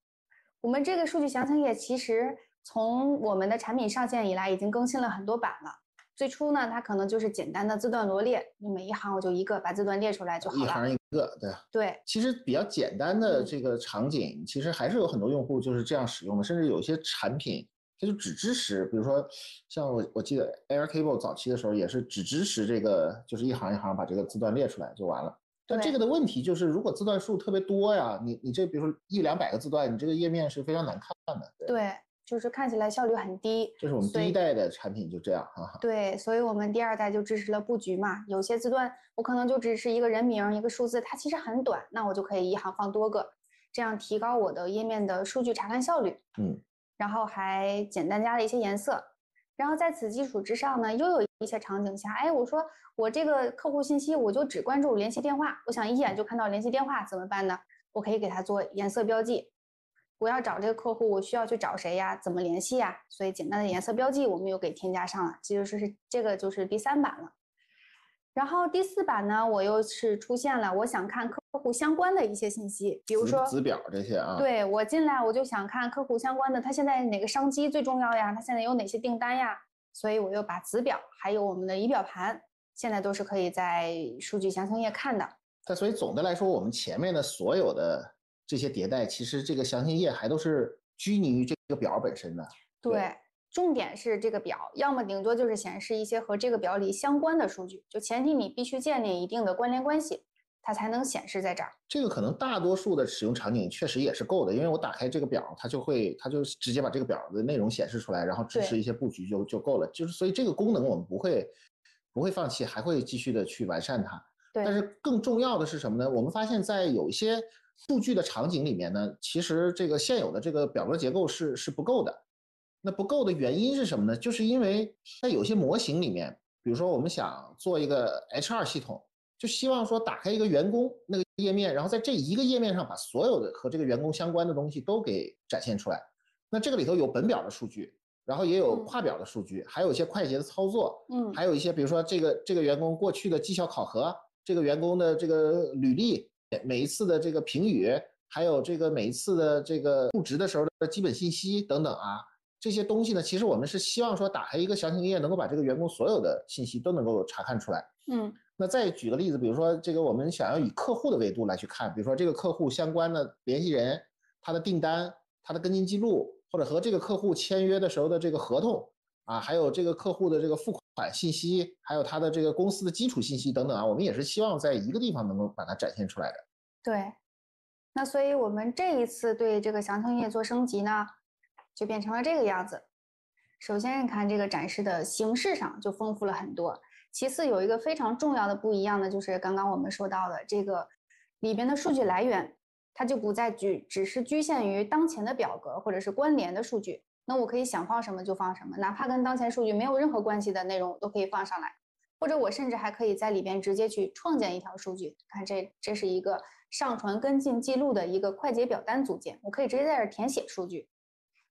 我们这个数据详情页其实从我们的产品上线以来，已经更新了很多版了。最初呢，它可能就是简单的字段罗列，你每一行我就一个，把字段列出来就好了一。行一个，对。对，其实比较简单的嗯这个场景，其实还是有很多用户就是这样使用的，甚至有一些产品它就只支持，比如说像我我记得 Air Cable 早期的时候也是只支持这个，就是一行一行把这个字段列出来就完了。但这个的问题就是，如果字段数特别多呀，你你这比如说一两百个字段，你这个页面是非常难看的。对，对，就是看起来效率很低。这是我们第一代的产品就这样哈哈。对，所以我们第二代就支持了布局嘛。有些字段我可能就只是一个人名、一个数字，它其实很短，那我就可以一行放多个，这样提高我的页面的数据查看效率。嗯，然后还简单加了一些颜色。然后在此基础之上呢，又有一些场景下，哎，我说我这个客户信息我就只关注联系电话，我想一眼就看到联系电话怎么办呢？我可以给它做颜色标记。我要找这个客户，我需要去找谁呀？怎么联系呀？所以简单的颜色标记我们又给添加上了，这就是这个就是第三版了。然后第四版呢，我又是出现了，我想看客户相关的一些信息，比如说子表这些啊。对我进来我就想看客户相关的，他现在哪个商机最重要呀？他现在有哪些订单呀？所以我又把子表还有我们的仪表盘，现在都是可以在数据详情页看的。但所以总的来说，我们前面的所有的。这些迭代其实这个详情页还都是拘泥于这个表本身的。对，重点是这个表，要么顶多就是显示一些和这个表里相关的数据，就前提你必须建立一定的关联关系，它才能显示在这儿。这个可能大多数的使用场景确实也是够的，因为我打开这个表，它就会它就直接把这个表的内容显示出来，然后支持一些布局就就够了。就是所以这个功能我们不会不会放弃，还会继续的去完善它。对。但是更重要的是什么呢？我们发现，在有一些。数据的场景里面呢，其实这个现有的这个表格结构是是不够的。那不够的原因是什么呢？就是因为在有些模型里面，比如说我们想做一个 HR 系统，就希望说打开一个员工那个页面，然后在这一个页面上把所有的和这个员工相关的东西都给展现出来。那这个里头有本表的数据，然后也有跨表的数据，还有一些快捷的操作，嗯，还有一些比如说这个这个员工过去的绩效考核，这个员工的这个履历。每一次的这个评语，还有这个每一次的这个入职的时候的基本信息等等啊，这些东西呢，其实我们是希望说打开一个详情页，能够把这个员工所有的信息都能够查看出来。嗯，那再举个例子，比如说这个我们想要以客户的维度来去看，比如说这个客户相关的联系人、他的订单、他的跟进记录，或者和这个客户签约的时候的这个合同啊，还有这个客户的这个付款信息，还有他的这个公司的基础信息等等啊，我们也是希望在一个地方能够把它展现出来的。对，那所以我们这一次对这个详情页做升级呢，就变成了这个样子。首先，你看这个展示的形式上就丰富了很多。其次，有一个非常重要的不一样的，就是刚刚我们说到的这个里边的数据来源，它就不再局只是局限于当前的表格或者是关联的数据。那我可以想放什么就放什么，哪怕跟当前数据没有任何关系的内容都可以放上来，或者我甚至还可以在里边直接去创建一条数据。看这，这是一个。上传跟进记录的一个快捷表单组件，我可以直接在这填写数据，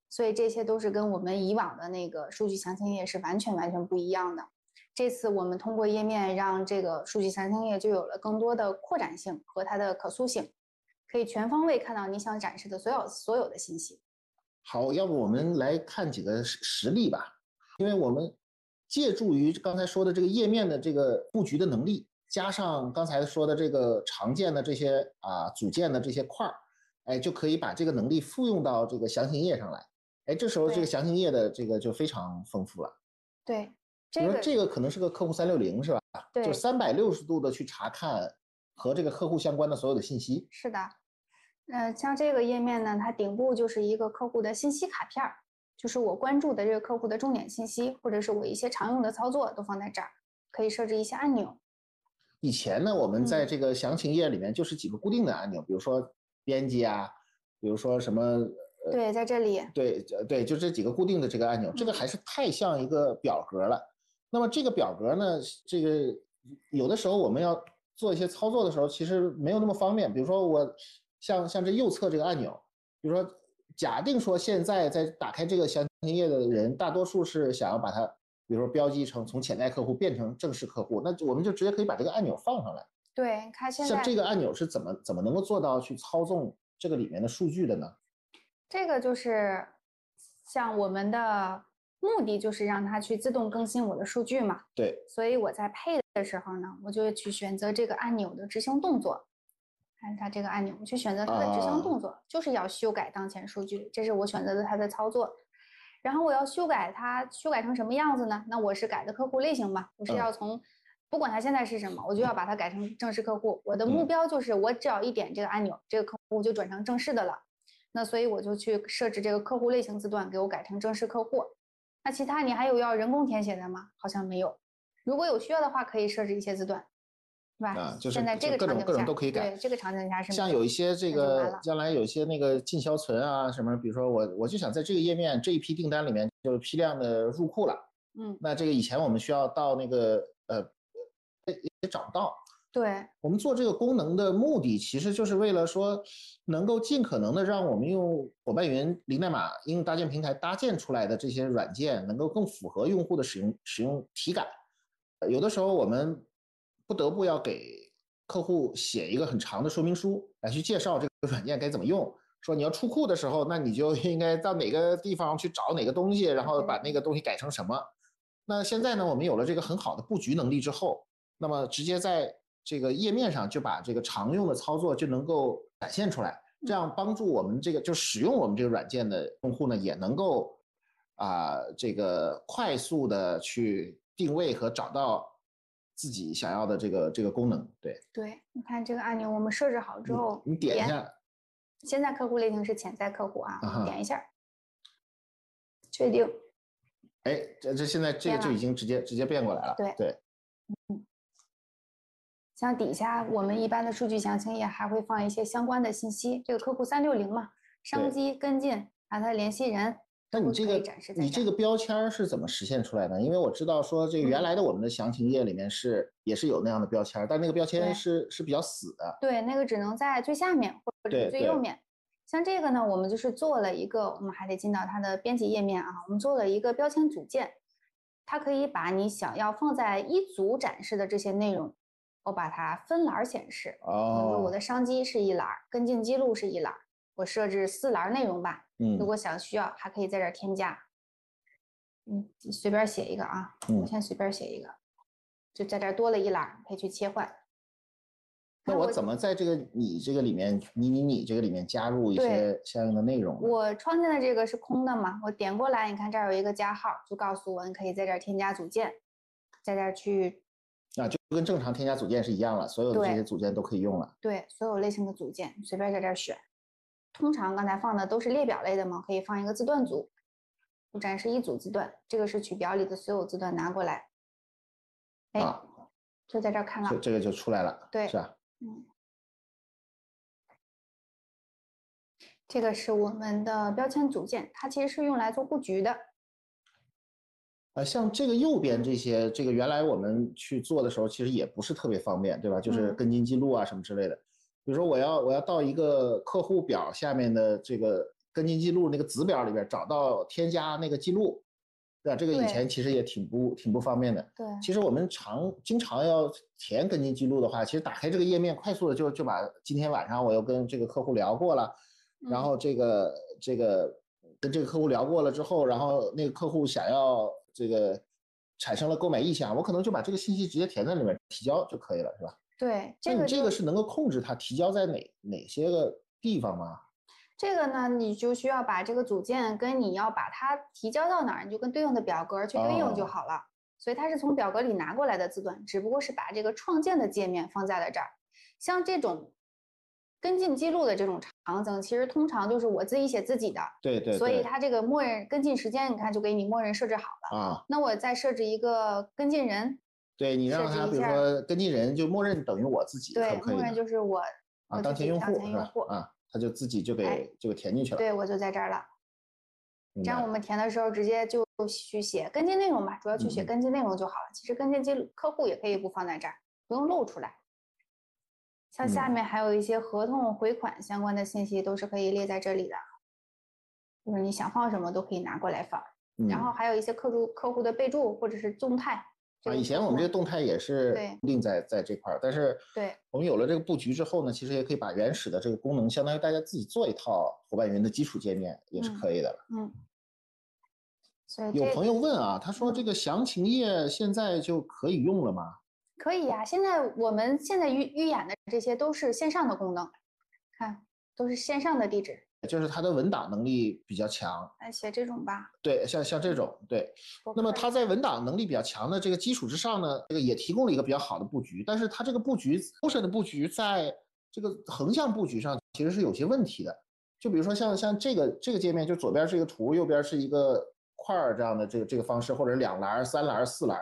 所以这些都是跟我们以往的那个数据详情页是完全完全不一样的。这次我们通过页面让这个数据详情页就有了更多的扩展性和它的可塑性，可以全方位看到你想展示的所有所有的信息。好，要不我们来看几个实例吧，因为我们借助于刚才说的这个页面的这个布局的能力。加上刚才说的这个常见的这些啊组件的这些块儿，哎，就可以把这个能力复用到这个详情页上来。哎，这时候这个详情页的这个就非常丰富了。对，比如这个可能是个客户三六零是吧？对，就三百六十度的去查看和这个客户相关的所有的信息。是的，呃，像这个页面呢，它顶部就是一个客户的信息卡片儿，就是我关注的这个客户的重点信息，或者是我一些常用的操作都放在这儿，可以设置一些按钮。以前呢，我们在这个详情页里面就是几个固定的按钮，比如说编辑啊，比如说什么，对，在这里，对，对，就这几个固定的这个按钮，这个还是太像一个表格了。那么这个表格呢，这个有的时候我们要做一些操作的时候，其实没有那么方便。比如说我像像这右侧这个按钮，比如说假定说现在在打开这个详情页的人，大多数是想要把它。比如说标记成从潜在客户变成正式客户，那我们就直接可以把这个按钮放上来。对，看现在像这个按钮是怎么怎么能够做到去操纵这个里面的数据的呢？这个就是像我们的目的就是让它去自动更新我的数据嘛。对，所以我在配的时候呢，我就去选择这个按钮的执行动作，看它这个按钮，我去选择它的执行动作，就是要修改当前数据，这是我选择的它的操作。然后我要修改它，修改成什么样子呢？那我是改的客户类型吧，我是要从，不管它现在是什么，我就要把它改成正式客户。我的目标就是我只要一点这个按钮，这个客户就转成正式的了。那所以我就去设置这个客户类型字段，给我改成正式客户。那其他你还有要人工填写的吗？好像没有。如果有需要的话，可以设置一些字段。啊，就是现在这个各种各种都可以改。对，这个场景下是像有一些这个将来有一些那个进销存啊什么，比如说我我就想在这个页面这一批订单里面就批量的入库了，嗯，那这个以前我们需要到那个呃也找不到，对，我们做这个功能的目的，其实就是为了说，能够尽可能的让我们用伙伴云零代码应用搭建平台搭建出来的这些软件，能够更符合用户的使用使用体感。有的时候我们不得不要给客户写一个很长的说明书来去介绍这个软件该怎么用。说你要出库的时候，那你就应该到哪个地方去找哪个东西，然后把那个东西改成什么。那现在呢，我们有了这个很好的布局能力之后，那么直接在这个页面上就把这个常用的操作就能够展现出来，这样帮助我们这个就使用我们这个软件的用户呢，也能够啊这个快速的去定位和找到自己想要的这个这个功能。对，对，你看这个按钮我们设置好之后，你点一下。现在客户类型是潜在客户啊，啊点一下，确定。哎，这这现在这个就已经直接直接变过来了。对对，嗯。像底下我们一般的数据详情页还会放一些相关的信息，这个客户三六零嘛，商机跟进，还有他联系人。那你这个你这个标签是怎么实现出来的？因为我知道说这个原来的我们的详情页里面是也是有那样的标签，但那个标签是是比较死的。对，那个只能在最下面或者最右面。像这个呢，我们就是做了一个，我们还得进到它的编辑页面啊，我们做了一个标签组件，它可以把你想要放在一组展示的这些内容，我把它分栏显示。哦。我的商机是一栏，跟进记录是一栏，我设置四栏内容吧。嗯，如果想需要，还可以在这儿添加。嗯，随便写一个啊，我先随便写一个，就在这儿多了一栏，可以去切换。那我怎么在这个你这个里面，你你你这个里面加入一些相应的内容？我创建的这个是空的嘛，我点过来，你看这儿有一个加号，就告诉我你可以在这儿添加组件，在这儿去。啊，就跟正常添加组件是一样了，所有的这些组件都可以用了。对，所有类型的组件，随便在这儿选。通常刚才放的都是列表类的嘛，可以放一个字段组，我展示一组字段。这个是取表里的所有字段拿过来，哎，就在这儿看了，这个就出来了，对，是吧？嗯，这个是我们的标签组件，它其实是用来做布局的。呃，像这个右边这些，这个原来我们去做的时候，其实也不是特别方便，对吧？就是跟进记录啊什么之类的。比如说，我要我要到一个客户表下面的这个跟进记录那个子表里边找到添加那个记录，对吧？这个以前其实也挺不挺不方便的。对，其实我们常经常要填跟进记录的话，其实打开这个页面，快速的就就把今天晚上我又跟这个客户聊过了，然后这个这个跟这个客户聊过了之后，然后那个客户想要这个产生了购买意向，我可能就把这个信息直接填在里面提交就可以了，是吧？对，这个这个是能够控制它提交在哪哪些个地方吗？这个呢，你就需要把这个组件跟你要把它提交到哪儿，你就跟对应的表格去对应就好了。所以它是从表格里拿过来的字段，只不过是把这个创建的界面放在了这儿。像这种跟进记录的这种场景，其实通常就是我自己写自己的。对对。所以它这个默认跟进时间，你看就给你默认设置好了啊。那我再设置一个跟进人。对你让他，比如说跟进人就默认等于我自己，可可？默认就是我啊，当前用户是吧？啊，他就自己就给就给填进去了。对，我就在这儿了。这样我们填的时候直接就去写跟进内容吧，主要去写跟进内容就好了。其实跟进记录客户也可以不放在这儿，不用露出来。像下面还有一些合同回款相关的信息都是可以列在这里的，就是你想放什么都可以拿过来放。然后还有一些客户客户的备注或者是动态。啊，以前我们这个动态也是固定在在这块儿，但是对我们有了这个布局之后呢，其实也可以把原始的这个功能，相当于大家自己做一套伙伴云的基础界面也是可以的。嗯，所以有朋友问啊，他说这个详情页现在就可以用了吗？可以呀，现在我们现在预预演的这些都是线上的功能，看都是线上的地址。就是他的文档能力比较强，哎，写这种吧。对，像像这种，对。那么他在文档能力比较强的这个基础之上呢，这个也提供了一个比较好的布局。但是他这个布局，Ocean 的布局在这个横向布局上其实是有些问题的。就比如说像像这个这个界面，就左边是一个图，右边是一个块儿这样的这个这个方式，或者两栏、三栏、四栏，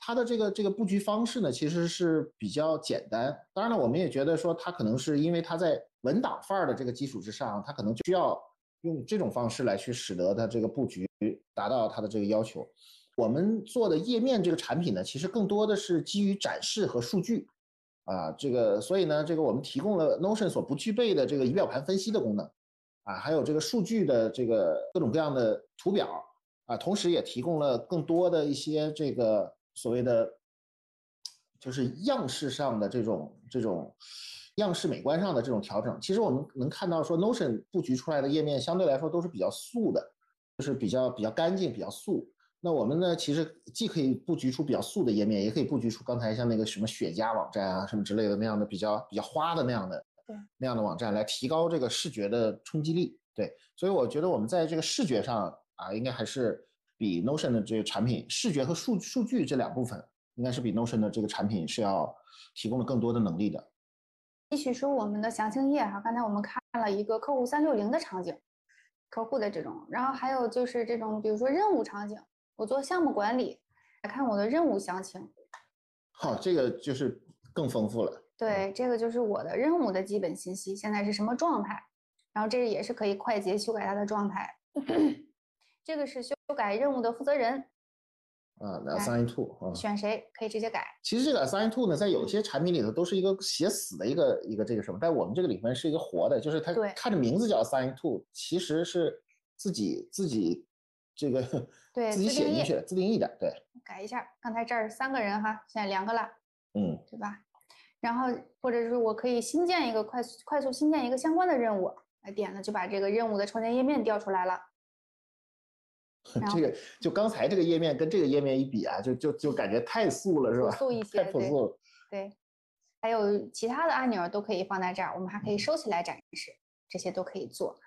它的这个这个布局方式呢，其实是比较简单。当然了，我们也觉得说它可能是因为它在文档范儿的这个基础之上，它可能需要用这种方式来去使得它这个布局达到它的这个要求。我们做的页面这个产品呢，其实更多的是基于展示和数据，啊，这个所以呢，这个我们提供了 Notion 所不具备的这个仪表盘分析的功能，啊，还有这个数据的这个各种各样的图表，啊，同时也提供了更多的一些这个所谓的，就是样式上的这种这种样式美观上的这种调整。其实我们能看到说 Notion 布局出来的页面相对来说都是比较素的，就是比较比较干净、比较素。那我们呢，其实既可以布局出比较素的页面，也可以布局出刚才像那个什么雪茄网站啊什么之类的那样的比较比较花的那样的那样的网站，来提高这个视觉的冲击力。对，所以我觉得我们在这个视觉上啊，应该还是比 Notion 的这个产品视觉和数数据这两部分，应该是比 Notion 的这个产品是要提供了更多的能力的。继续说我们的详情页哈，刚才我们看了一个客户三六零的场景，客户的这种，然后还有就是这种比如说任务场景。我做项目管理，来看我的任务详情。好，这个就是更丰富了。对，这个就是我的任务的基本信息，现在是什么状态？然后这也是可以快捷修改它的状态。这个是修改任务的负责人。啊，assign to，啊选谁可以直接改。其实这个 assign to 呢，在有些产品里头都是一个写死的一个一个这个什么，但我们这个里面是一个活的，就是它看着名字叫 assign to，其实是自己自己。这个对 自己写进去，自定义的，对，改一下。刚才这儿三个人哈，现在两个了，嗯，对吧？然后或者是我可以新建一个快速快速新建一个相关的任务，来点了就把这个任务的创建页面调出来了。这个就刚才这个页面跟这个页面一比啊，就就就感觉太素了，是吧？素一 些，太朴素了。对，还有其他的按钮都可以放在这儿，我们还可以收起来展示，这些都可以做。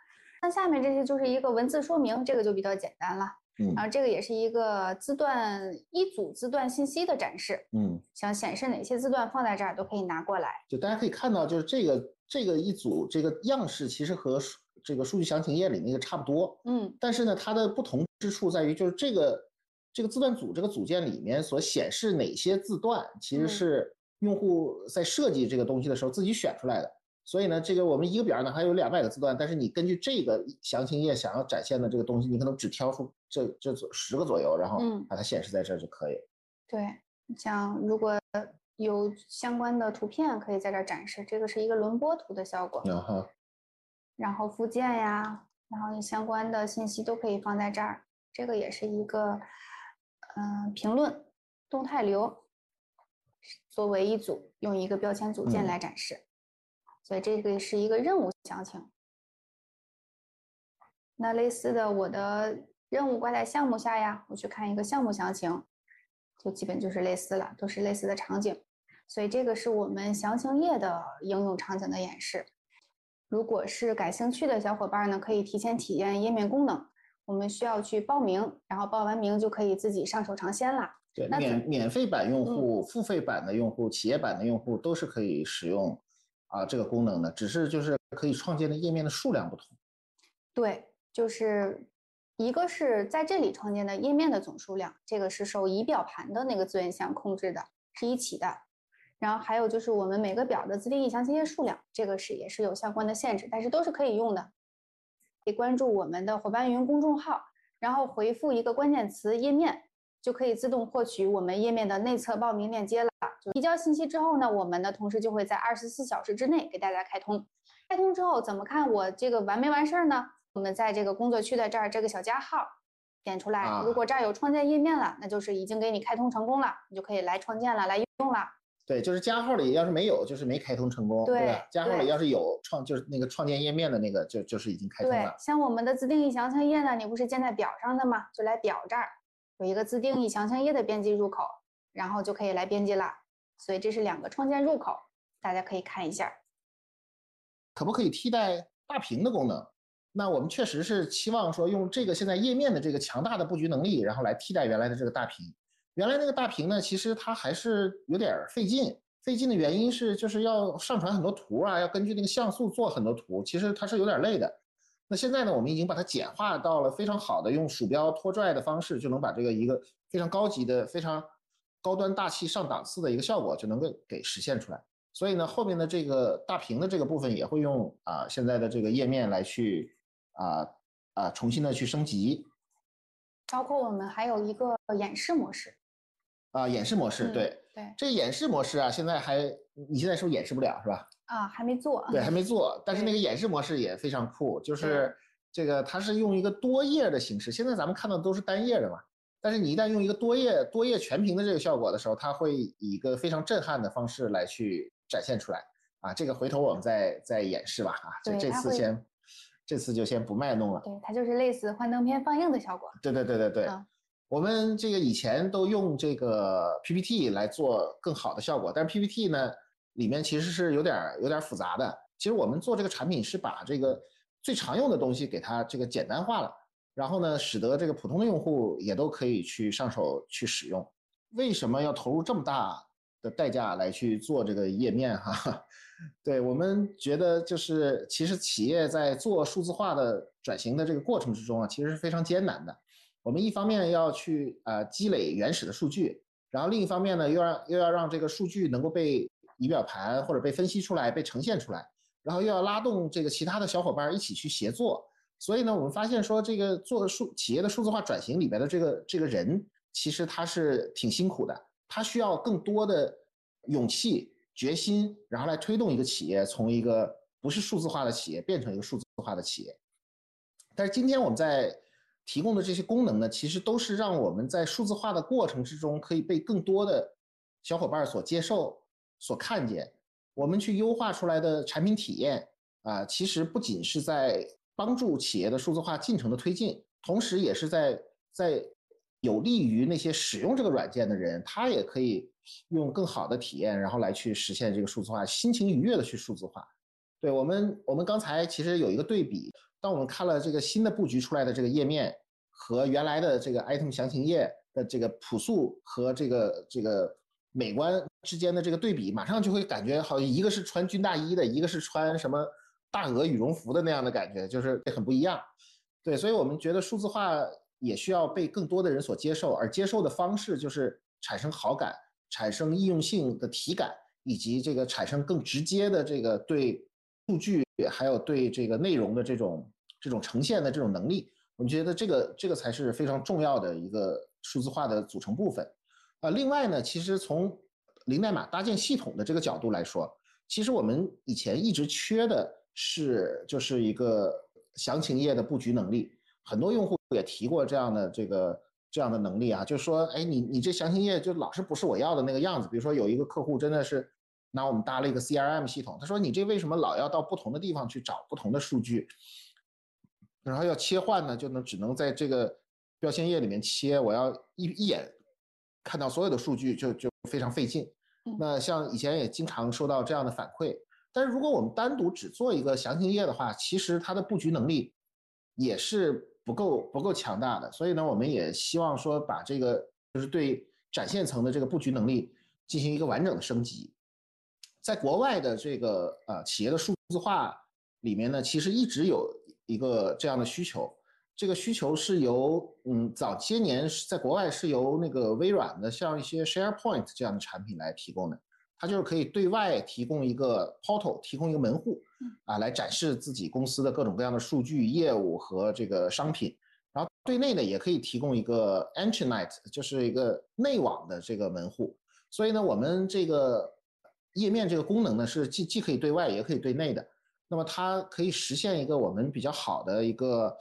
那下面这些就是一个文字说明，这个就比较简单了。嗯，然后这个也是一个字段一组字段信息的展示。嗯，想显示哪些字段放在这儿都可以拿过来。就大家可以看到，就是这个这个一组这个样式其实和这个数据详情页里那个差不多。嗯，但是呢，它的不同之处在于，就是这个这个字段组这个组件里面所显示哪些字段，其实是用户在设计这个东西的时候自己选出来的。所以呢，这个我们一个表呢还有两百个字段，但是你根据这个详情页想要展现的这个东西，你可能只挑出这这十个左右，然后把它显示在这儿就可以。对，像如果有相关的图片可以在这儿展示，这个是一个轮播图的效果。然后，然后附件呀，然后相关的信息都可以放在这儿。这个也是一个，嗯，评论动态流作为一组，用一个标签组件来展示。所以这个是一个任务详情。那类似的，我的任务挂在项目下呀，我去看一个项目详情，就基本就是类似了，都是类似的场景。所以这个是我们详情页的应用场景的演示。如果是感兴趣的小伙伴呢，可以提前体验页面功能。我们需要去报名，然后报完名就可以自己上手尝鲜啦。对，免免费版用户、付费版的用户、企业版的用户都是可以使用。啊，这个功能的，只是就是可以创建的页面的数量不同。对，就是一个是在这里创建的页面的总数量，这个是受仪表盘的那个资源项控制的，是一起的。然后还有就是我们每个表的自定义详情页数量，这个是也是有相关的限制，但是都是可以用的。可以关注我们的伙伴云公众号，然后回复一个关键词“页面”。就可以自动获取我们页面的内测报名链接了。提交信息之后呢，我们的同事就会在二十四小时之内给大家开通。开通之后怎么看我这个完没完事儿呢？我们在这个工作区的这儿这个小加号点出来，如果这儿有创建页面了，那就是已经给你开通成功了，你就可以来创建了，来用了。对，就是加号里要是没有，就是没开通成功，对吧？加号里要是有创，就是那个创建页面的那个，就就是已经开通了。对，像我们的自定义详情页呢，你不是建在表上的吗？就来表这儿。有一个自定义详情页的编辑入口，然后就可以来编辑了。所以这是两个创建入口，大家可以看一下。可不可以替代大屏的功能？那我们确实是期望说用这个现在页面的这个强大的布局能力，然后来替代原来的这个大屏。原来那个大屏呢，其实它还是有点费劲。费劲的原因是就是要上传很多图啊，要根据那个像素做很多图，其实它是有点累的。那现在呢，我们已经把它简化到了非常好的用鼠标拖拽的方式，就能把这个一个非常高级的、非常高端大气上档次的一个效果就能够给实现出来。所以呢，后面的这个大屏的这个部分也会用啊现在的这个页面来去啊啊重新的去升级。包括我们还有一个演示模式，啊，演示模式，嗯对，对这演示模式啊，现在还你现在是不是演示不了是吧？啊，还没做。对，还没做，但是那个演示模式也非常酷，就是这个它是用一个多页的形式，现在咱们看到都是单页的嘛，但是你一旦用一个多页多页全屏的这个效果的时候，它会以一个非常震撼的方式来去展现出来啊，这个回头我们再再演示吧啊，这这次先这次就先不卖弄了。对，它就是类似幻灯片放映的效果。对对对对对，啊我们这个以前都用这个 PPT 来做更好的效果，但是 PPT 呢里面其实是有点有点复杂的。其实我们做这个产品是把这个最常用的东西给它这个简单化了，然后呢，使得这个普通的用户也都可以去上手去使用。为什么要投入这么大的代价来去做这个页面哈？对我们觉得就是，其实企业在做数字化的转型的这个过程之中啊，其实是非常艰难的。我们一方面要去呃积累原始的数据，然后另一方面呢，又让又要让这个数据能够被仪表盘或者被分析出来、被呈现出来，然后又要拉动这个其他的小伙伴一起去协作。所以呢，我们发现说，这个做数企业的数字化转型里边的这个这个人，其实他是挺辛苦的，他需要更多的勇气、决心，然后来推动一个企业从一个不是数字化的企业变成一个数字化的企业。但是今天我们在提供的这些功能呢，其实都是让我们在数字化的过程之中，可以被更多的小伙伴所接受、所看见。我们去优化出来的产品体验啊，其实不仅是在帮助企业的数字化进程的推进，同时也是在在有利于那些使用这个软件的人，他也可以用更好的体验，然后来去实现这个数字化，心情愉悦的去数字化。对我们，我们刚才其实有一个对比，当我们看了这个新的布局出来的这个页面和原来的这个 item 详情页的这个朴素和这个这个美观之间的这个对比，马上就会感觉好像一个是穿军大衣的，一个是穿什么大鹅羽绒服的那样的感觉，就是很不一样。对，所以我们觉得数字化也需要被更多的人所接受，而接受的方式就是产生好感、产生易用性的体感，以及这个产生更直接的这个对数据还有对这个内容的这种这种呈现的这种能力。我们觉得这个这个才是非常重要的一个数字化的组成部分。啊，另外呢，其实从零代码搭建系统的这个角度来说，其实我们以前一直缺的是就是一个详情页的布局能力。很多用户也提过这样的这个这样的能力啊，就是说，哎，你你这详情页就老是不是我要的那个样子。比如说有一个客户真的是拿我们搭了一个 CRM 系统，他说你这为什么老要到不同的地方去找不同的数据？然后要切换呢，就能只能在这个标签页里面切，我要一一眼看到所有的数据就就非常费劲。那像以前也经常收到这样的反馈，但是如果我们单独只做一个详情页的话，其实它的布局能力也是不够不够强大的。所以呢，我们也希望说把这个就是对展现层的这个布局能力进行一个完整的升级。在国外的这个呃企业的数字化里面呢，其实一直有一个这样的需求。这个需求是由嗯早些年是在国外是由那个微软的像一些 SharePoint 这样的产品来提供的，它就是可以对外提供一个 portal，提供一个门户，啊来展示自己公司的各种各样的数据、业务和这个商品。然后对内呢也可以提供一个 intranet，就是一个内网的这个门户。所以呢，我们这个页面这个功能呢是既既可以对外也可以对内的。那么它可以实现一个我们比较好的一个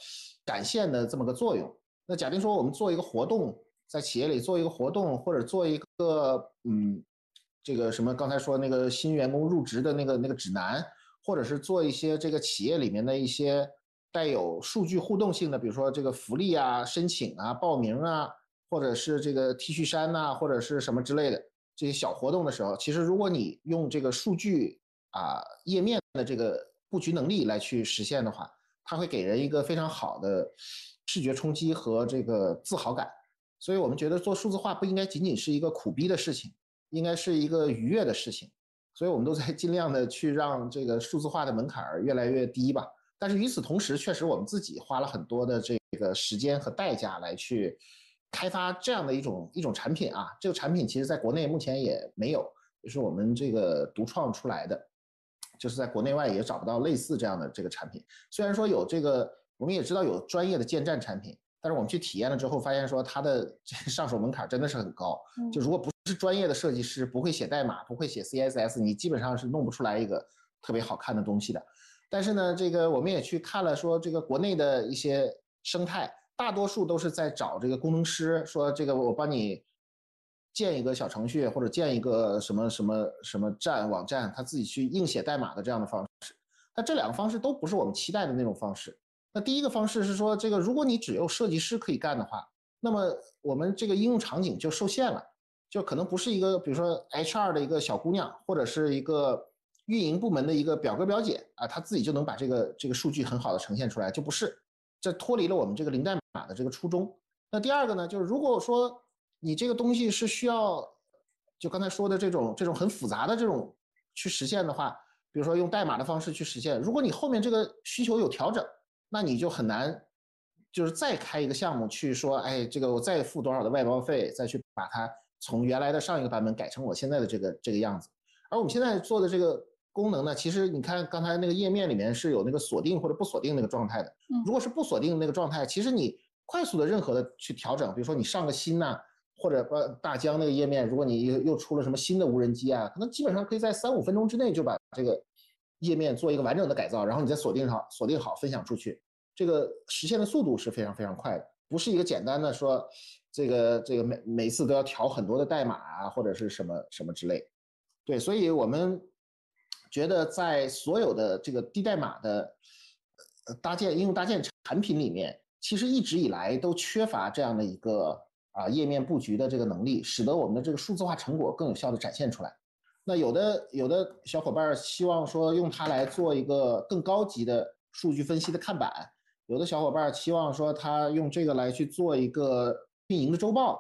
展现的这么个作用。那假定说我们做一个活动，在企业里做一个活动，或者做一个嗯，这个什么刚才说那个新员工入职的那个那个指南，或者是做一些这个企业里面的一些带有数据互动性的，比如说这个福利啊、申请啊、报名啊，或者是这个 T 恤衫呐、或者是什么之类的这些小活动的时候，其实如果你用这个数据啊页面的这个布局能力来去实现的话，它会给人一个非常好的视觉冲击和这个自豪感。所以我们觉得做数字化不应该仅仅是一个苦逼的事情，应该是一个愉悦的事情。所以我们都在尽量的去让这个数字化的门槛儿越来越低吧。但是与此同时，确实我们自己花了很多的这个时间和代价来去开发这样的一种一种产品啊。这个产品其实在国内目前也没有，也是我们这个独创出来的。就是在国内外也找不到类似这样的这个产品。虽然说有这个，我们也知道有专业的建站产品，但是我们去体验了之后，发现说它的这个上手门槛真的是很高。就如果不是专业的设计师，不会写代码，不会写 CSS，你基本上是弄不出来一个特别好看的东西的。但是呢，这个我们也去看了，说这个国内的一些生态，大多数都是在找这个工程师，说这个我帮你建一个小程序或者建一个什么什么什么站网站，他自己去硬写代码的这样的方式。那这两个方式都不是我们期待的那种方式。那第一个方式是说，这个如果你只有设计师可以干的话，那么我们这个应用场景就受限了，就可能不是一个比如说 HR 的一个小姑娘，或者是一个运营部门的一个表哥表姐啊，他自己就能把这个这个数据很好的呈现出来，就不是，这脱离了我们这个零代码的这个初衷。那第二个呢，就是如果说你这个东西是需要，就刚才说的这种这种很复杂的这种去实现的话，比如说用代码的方式去实现，如果你后面这个需求有调整。那你就很难，就是再开一个项目去说，哎，这个我再付多少的外包费，再去把它从原来的上一个版本改成我现在的这个这个样子。而我们现在做的这个功能呢，其实你看刚才那个页面里面是有那个锁定或者不锁定那个状态的。如果是不锁定那个状态，其实你快速的任何的去调整，比如说你上个新呐，或者把大疆那个页面，如果你又又出了什么新的无人机啊，可能基本上可以在三五分钟之内就把这个页面做一个完整的改造，然后你再锁定好，锁定好分享出去。这个实现的速度是非常非常快的，不是一个简单的说，这个这个每每次都要调很多的代码啊，或者是什么什么之类。对，所以我们觉得在所有的这个低代码的搭建应用搭建产品里面，其实一直以来都缺乏这样的一个啊页面布局的这个能力，使得我们的这个数字化成果更有效的展现出来。那有的有的小伙伴希望说用它来做一个更高级的数据分析的看板。有的小伙伴期望说他用这个来去做一个运营的周报，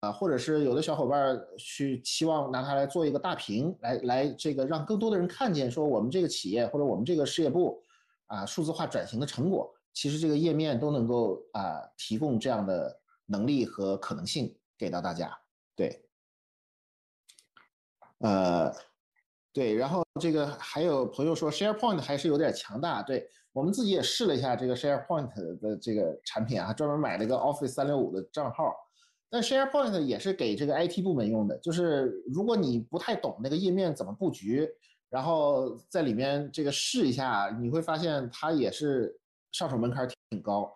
呃，或者是有的小伙伴去期望拿它来做一个大屏，来来这个让更多的人看见说我们这个企业或者我们这个事业部啊数字化转型的成果，其实这个页面都能够啊提供这样的能力和可能性给到大家。对，呃，对，然后这个还有朋友说 SharePoint 还是有点强大，对。我们自己也试了一下这个 SharePoint 的这个产品啊，专门买了一个 Office 三六五的账号。但 SharePoint 也是给这个 IT 部门用的，就是如果你不太懂那个页面怎么布局，然后在里面这个试一下，你会发现它也是上手门槛挺高，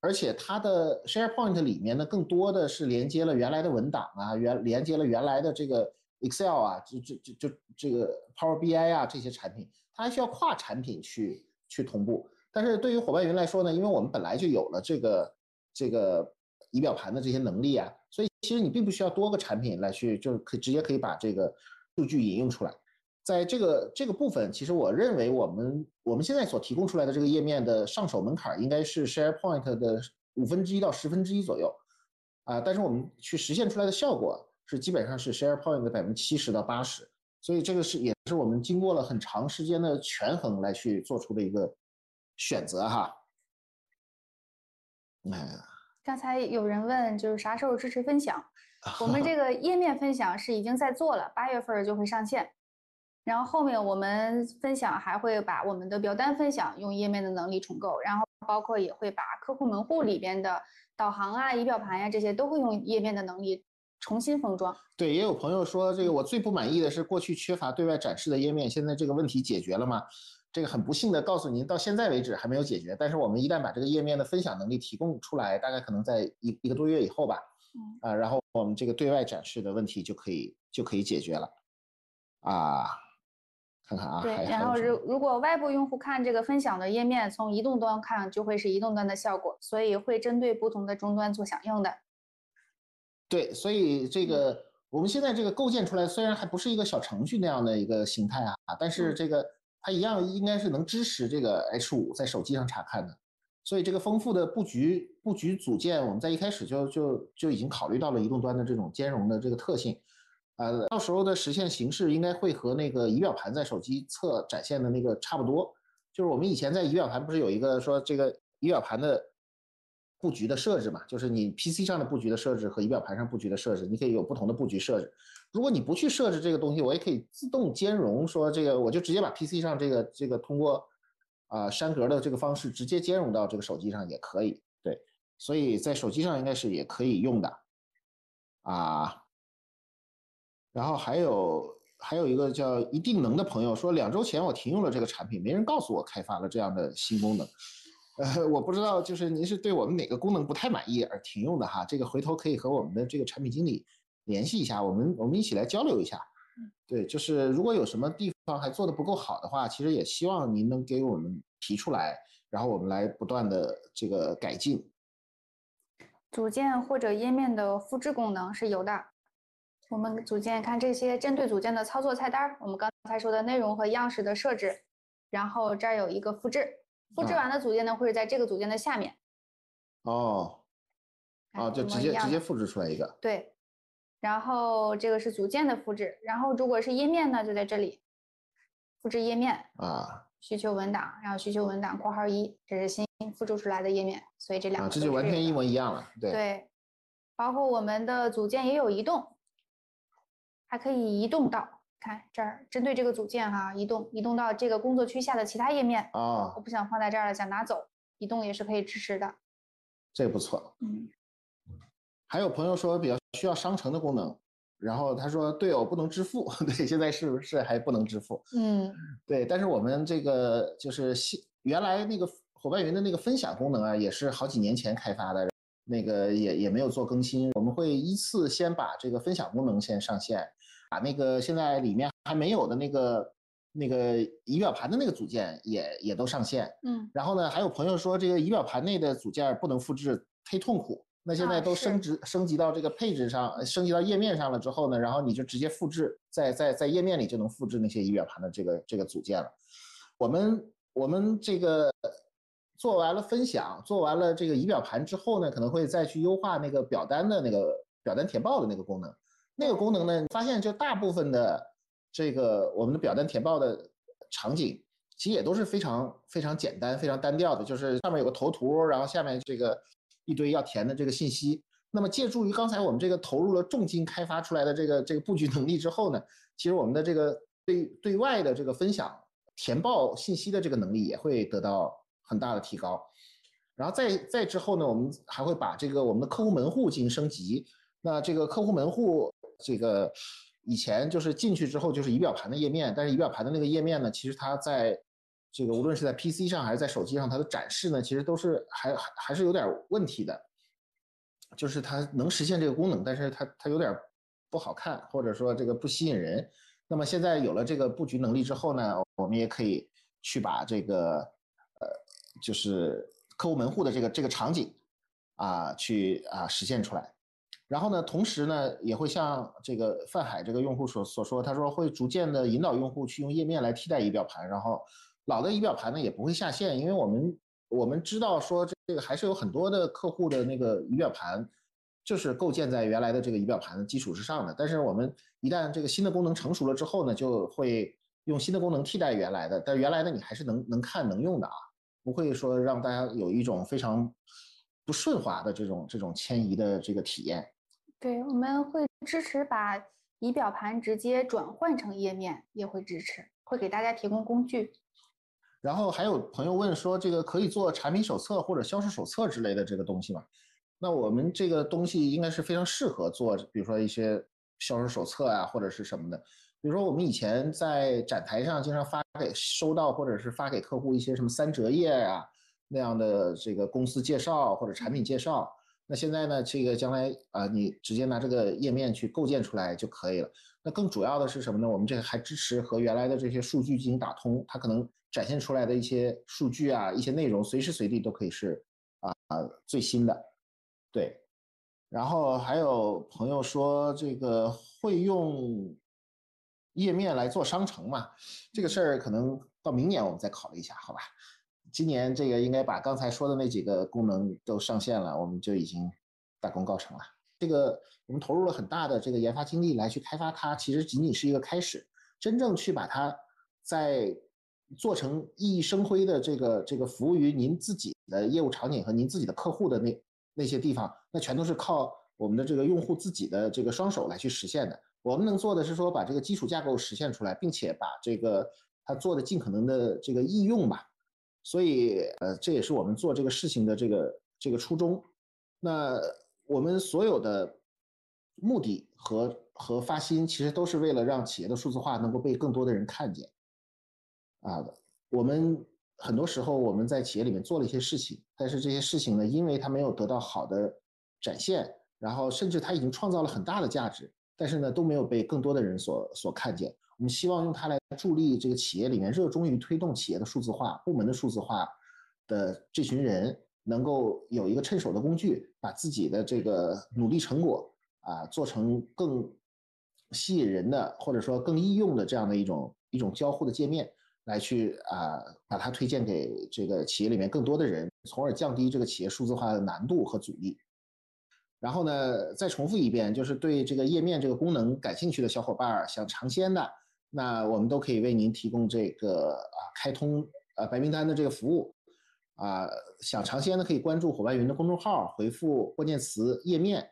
而且它的 SharePoint 里面呢，更多的是连接了原来的文档啊，原连接了原来的这个 Excel 啊，就就就就这个 Power BI 啊这些产品，它还需要跨产品去。去同步，但是对于伙伴云来说呢，因为我们本来就有了这个这个仪表盘的这些能力啊，所以其实你并不需要多个产品来去，就可以直接可以把这个数据引用出来。在这个这个部分，其实我认为我们我们现在所提供出来的这个页面的上手门槛应该是 SharePoint 的五分之一到十分之一左右啊，但是我们去实现出来的效果是基本上是 SharePoint 的百分之七十到八十。所以这个是也是我们经过了很长时间的权衡来去做出的一个选择哈。哎，刚才有人问就是啥时候支持分享？我们这个页面分享是已经在做了，八月份就会上线。然后后面我们分享还会把我们的表单分享用页面的能力重构，然后包括也会把客户门户里边的导航啊、仪表盘呀这些都会用页面的能力。重新封装，对，也有朋友说，这个我最不满意的是过去缺乏对外展示的页面，现在这个问题解决了吗？这个很不幸的告诉您，到现在为止还没有解决。但是我们一旦把这个页面的分享能力提供出来，大概可能在一一个多月以后吧，啊，然后我们这个对外展示的问题就可以就可以解决了，啊，看看啊，对，然后如如果外部用户看这个分享的页面，从移动端看就会是移动端的效果，所以会针对不同的终端做响应的。对，所以这个我们现在这个构建出来，虽然还不是一个小程序那样的一个形态啊，但是这个它一样应该是能支持这个 H 五在手机上查看的。所以这个丰富的布局布局组件，我们在一开始就就就已经考虑到了移动端的这种兼容的这个特性。呃，到时候的实现形式应该会和那个仪表盘在手机侧展现的那个差不多。就是我们以前在仪表盘不是有一个说这个仪表盘的。布局的设置嘛，就是你 PC 上的布局的设置和仪表盘上布局的设置，你可以有不同的布局设置。如果你不去设置这个东西，我也可以自动兼容，说这个我就直接把 PC 上这个这个通过啊删格的这个方式直接兼容到这个手机上也可以。对，所以在手机上应该是也可以用的啊。然后还有还有一个叫一定能的朋友说，两周前我停用了这个产品，没人告诉我开发了这样的新功能。呃，我不知道，就是您是对我们哪个功能不太满意而停用的哈？这个回头可以和我们的这个产品经理联系一下，我们我们一起来交流一下。对，就是如果有什么地方还做的不够好的话，其实也希望您能给我们提出来，然后我们来不断的这个改进。组件或者页面的复制功能是有的。我们组件看这些针对组件的操作菜单，我们刚才说的内容和样式的设置，然后这儿有一个复制，复制完的组件呢会是在这个组件的下面。哦，哦，就直接直接复制出来一个。对，然后这个是组件的复制，然后如果是页面呢，就在这里，复制页面啊，需求文档，然后需求文档括号一，这是新复制出来的页面，所以这两个这就完全一模一样了。对对，包括我们的组件也有移动。还可以移动到，看这儿，针对这个组件哈，移动移动到这个工作区下的其他页面啊。我不想放在这儿了，想拿走，移动也是可以支持的。这个不错。嗯。还有朋友说比较需要商城的功能，然后他说对哦，不能支付，对，现在是不是还不能支付？嗯，对。但是我们这个就是新原来那个伙伴云的那个分享功能啊，也是好几年前开发的，那个也也没有做更新。我们会依次先把这个分享功能先上线。把那个现在里面还没有的那个那个仪表盘的那个组件也也都上线，嗯，然后呢，还有朋友说这个仪表盘内的组件不能复制，忒痛苦。那现在都升值升级到这个配置上，升级到页面上了之后呢，然后你就直接复制，在在在页面里就能复制那些仪表盘的这个这个组件了。我们我们这个做完了分享，做完了这个仪表盘之后呢，可能会再去优化那个表单的那个表单填报的那个功能。那个功能呢？发现就大部分的这个我们的表单填报的场景，其实也都是非常非常简单、非常单调的，就是上面有个头图，然后下面这个一堆要填的这个信息。那么借助于刚才我们这个投入了重金开发出来的这个这个布局能力之后呢，其实我们的这个对对外的这个分享填报信息的这个能力也会得到很大的提高。然后再再之后呢，我们还会把这个我们的客户门户进行升级。那这个客户门户。这个以前就是进去之后就是仪表盘的页面，但是仪表盘的那个页面呢，其实它在这个无论是在 PC 上还是在手机上，它的展示呢，其实都是还还还是有点问题的，就是它能实现这个功能，但是它它有点不好看，或者说这个不吸引人。那么现在有了这个布局能力之后呢，我们也可以去把这个呃，就是客户门户的这个这个场景啊，去啊实现出来。然后呢，同时呢，也会像这个范海这个用户所所说，他说会逐渐的引导用户去用页面来替代仪表盘，然后老的仪表盘呢也不会下线，因为我们我们知道说这个还是有很多的客户的那个仪表盘就是构建在原来的这个仪表盘的基础之上的，但是我们一旦这个新的功能成熟了之后呢，就会用新的功能替代原来的，但原来的你还是能能看能用的啊，不会说让大家有一种非常不顺滑的这种这种迁移的这个体验。对，我们会支持把仪表盘直接转换成页面，也会支持，会给大家提供工具。然后还有朋友问说，这个可以做产品手册或者销售手册之类的这个东西吗？那我们这个东西应该是非常适合做，比如说一些销售手册啊，或者是什么的。比如说我们以前在展台上经常发给收到或者是发给客户一些什么三折页啊那样的这个公司介绍或者产品介绍。那现在呢？这个将来啊，你直接拿这个页面去构建出来就可以了。那更主要的是什么呢？我们这个还支持和原来的这些数据进行打通，它可能展现出来的一些数据啊、一些内容，随时随地都可以是啊最新的。对。然后还有朋友说，这个会用页面来做商城嘛？这个事儿可能到明年我们再考虑一下，好吧？今年这个应该把刚才说的那几个功能都上线了，我们就已经大功告成了。这个我们投入了很大的这个研发精力来去开发它，其实仅仅是一个开始。真正去把它在做成熠熠生辉的这个这个服务于您自己的业务场景和您自己的客户的那那些地方，那全都是靠我们的这个用户自己的这个双手来去实现的。我们能做的是说把这个基础架构实现出来，并且把这个它做的尽可能的这个易用吧。所以，呃，这也是我们做这个事情的这个这个初衷。那我们所有的目的和和发心，其实都是为了让企业的数字化能够被更多的人看见。啊，我们很多时候我们在企业里面做了一些事情，但是这些事情呢，因为它没有得到好的展现，然后甚至它已经创造了很大的价值，但是呢都没有被更多的人所所看见。我们希望用它来助力这个企业里面热衷于推动企业的数字化、部门的数字化的这群人，能够有一个趁手的工具，把自己的这个努力成果啊做成更吸引人的，或者说更易用的这样的一种一种交互的界面。来去啊，把它推荐给这个企业里面更多的人，从而降低这个企业数字化的难度和阻力。然后呢，再重复一遍，就是对这个页面这个功能感兴趣的小伙伴儿，想尝鲜的，那我们都可以为您提供这个啊开通呃白名单的这个服务。啊，想尝鲜的可以关注伙伴云的公众号，回复关键词页面，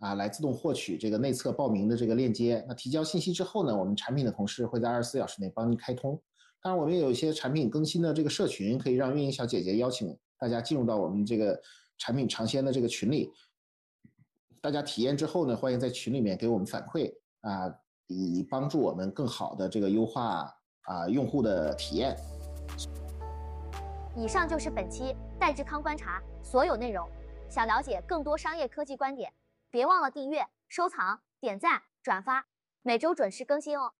啊来自动获取这个内测报名的这个链接。那提交信息之后呢，我们产品的同事会在二十四小时内帮您开通。当然，我们也有一些产品更新的这个社群，可以让运营小姐姐邀请大家进入到我们这个产品尝鲜的这个群里。大家体验之后呢，欢迎在群里面给我们反馈啊，以帮助我们更好的这个优化啊用户的体验。以上就是本期戴志康观察所有内容。想了解更多商业科技观点，别忘了订阅、收藏、点赞、转发，每周准时更新哦。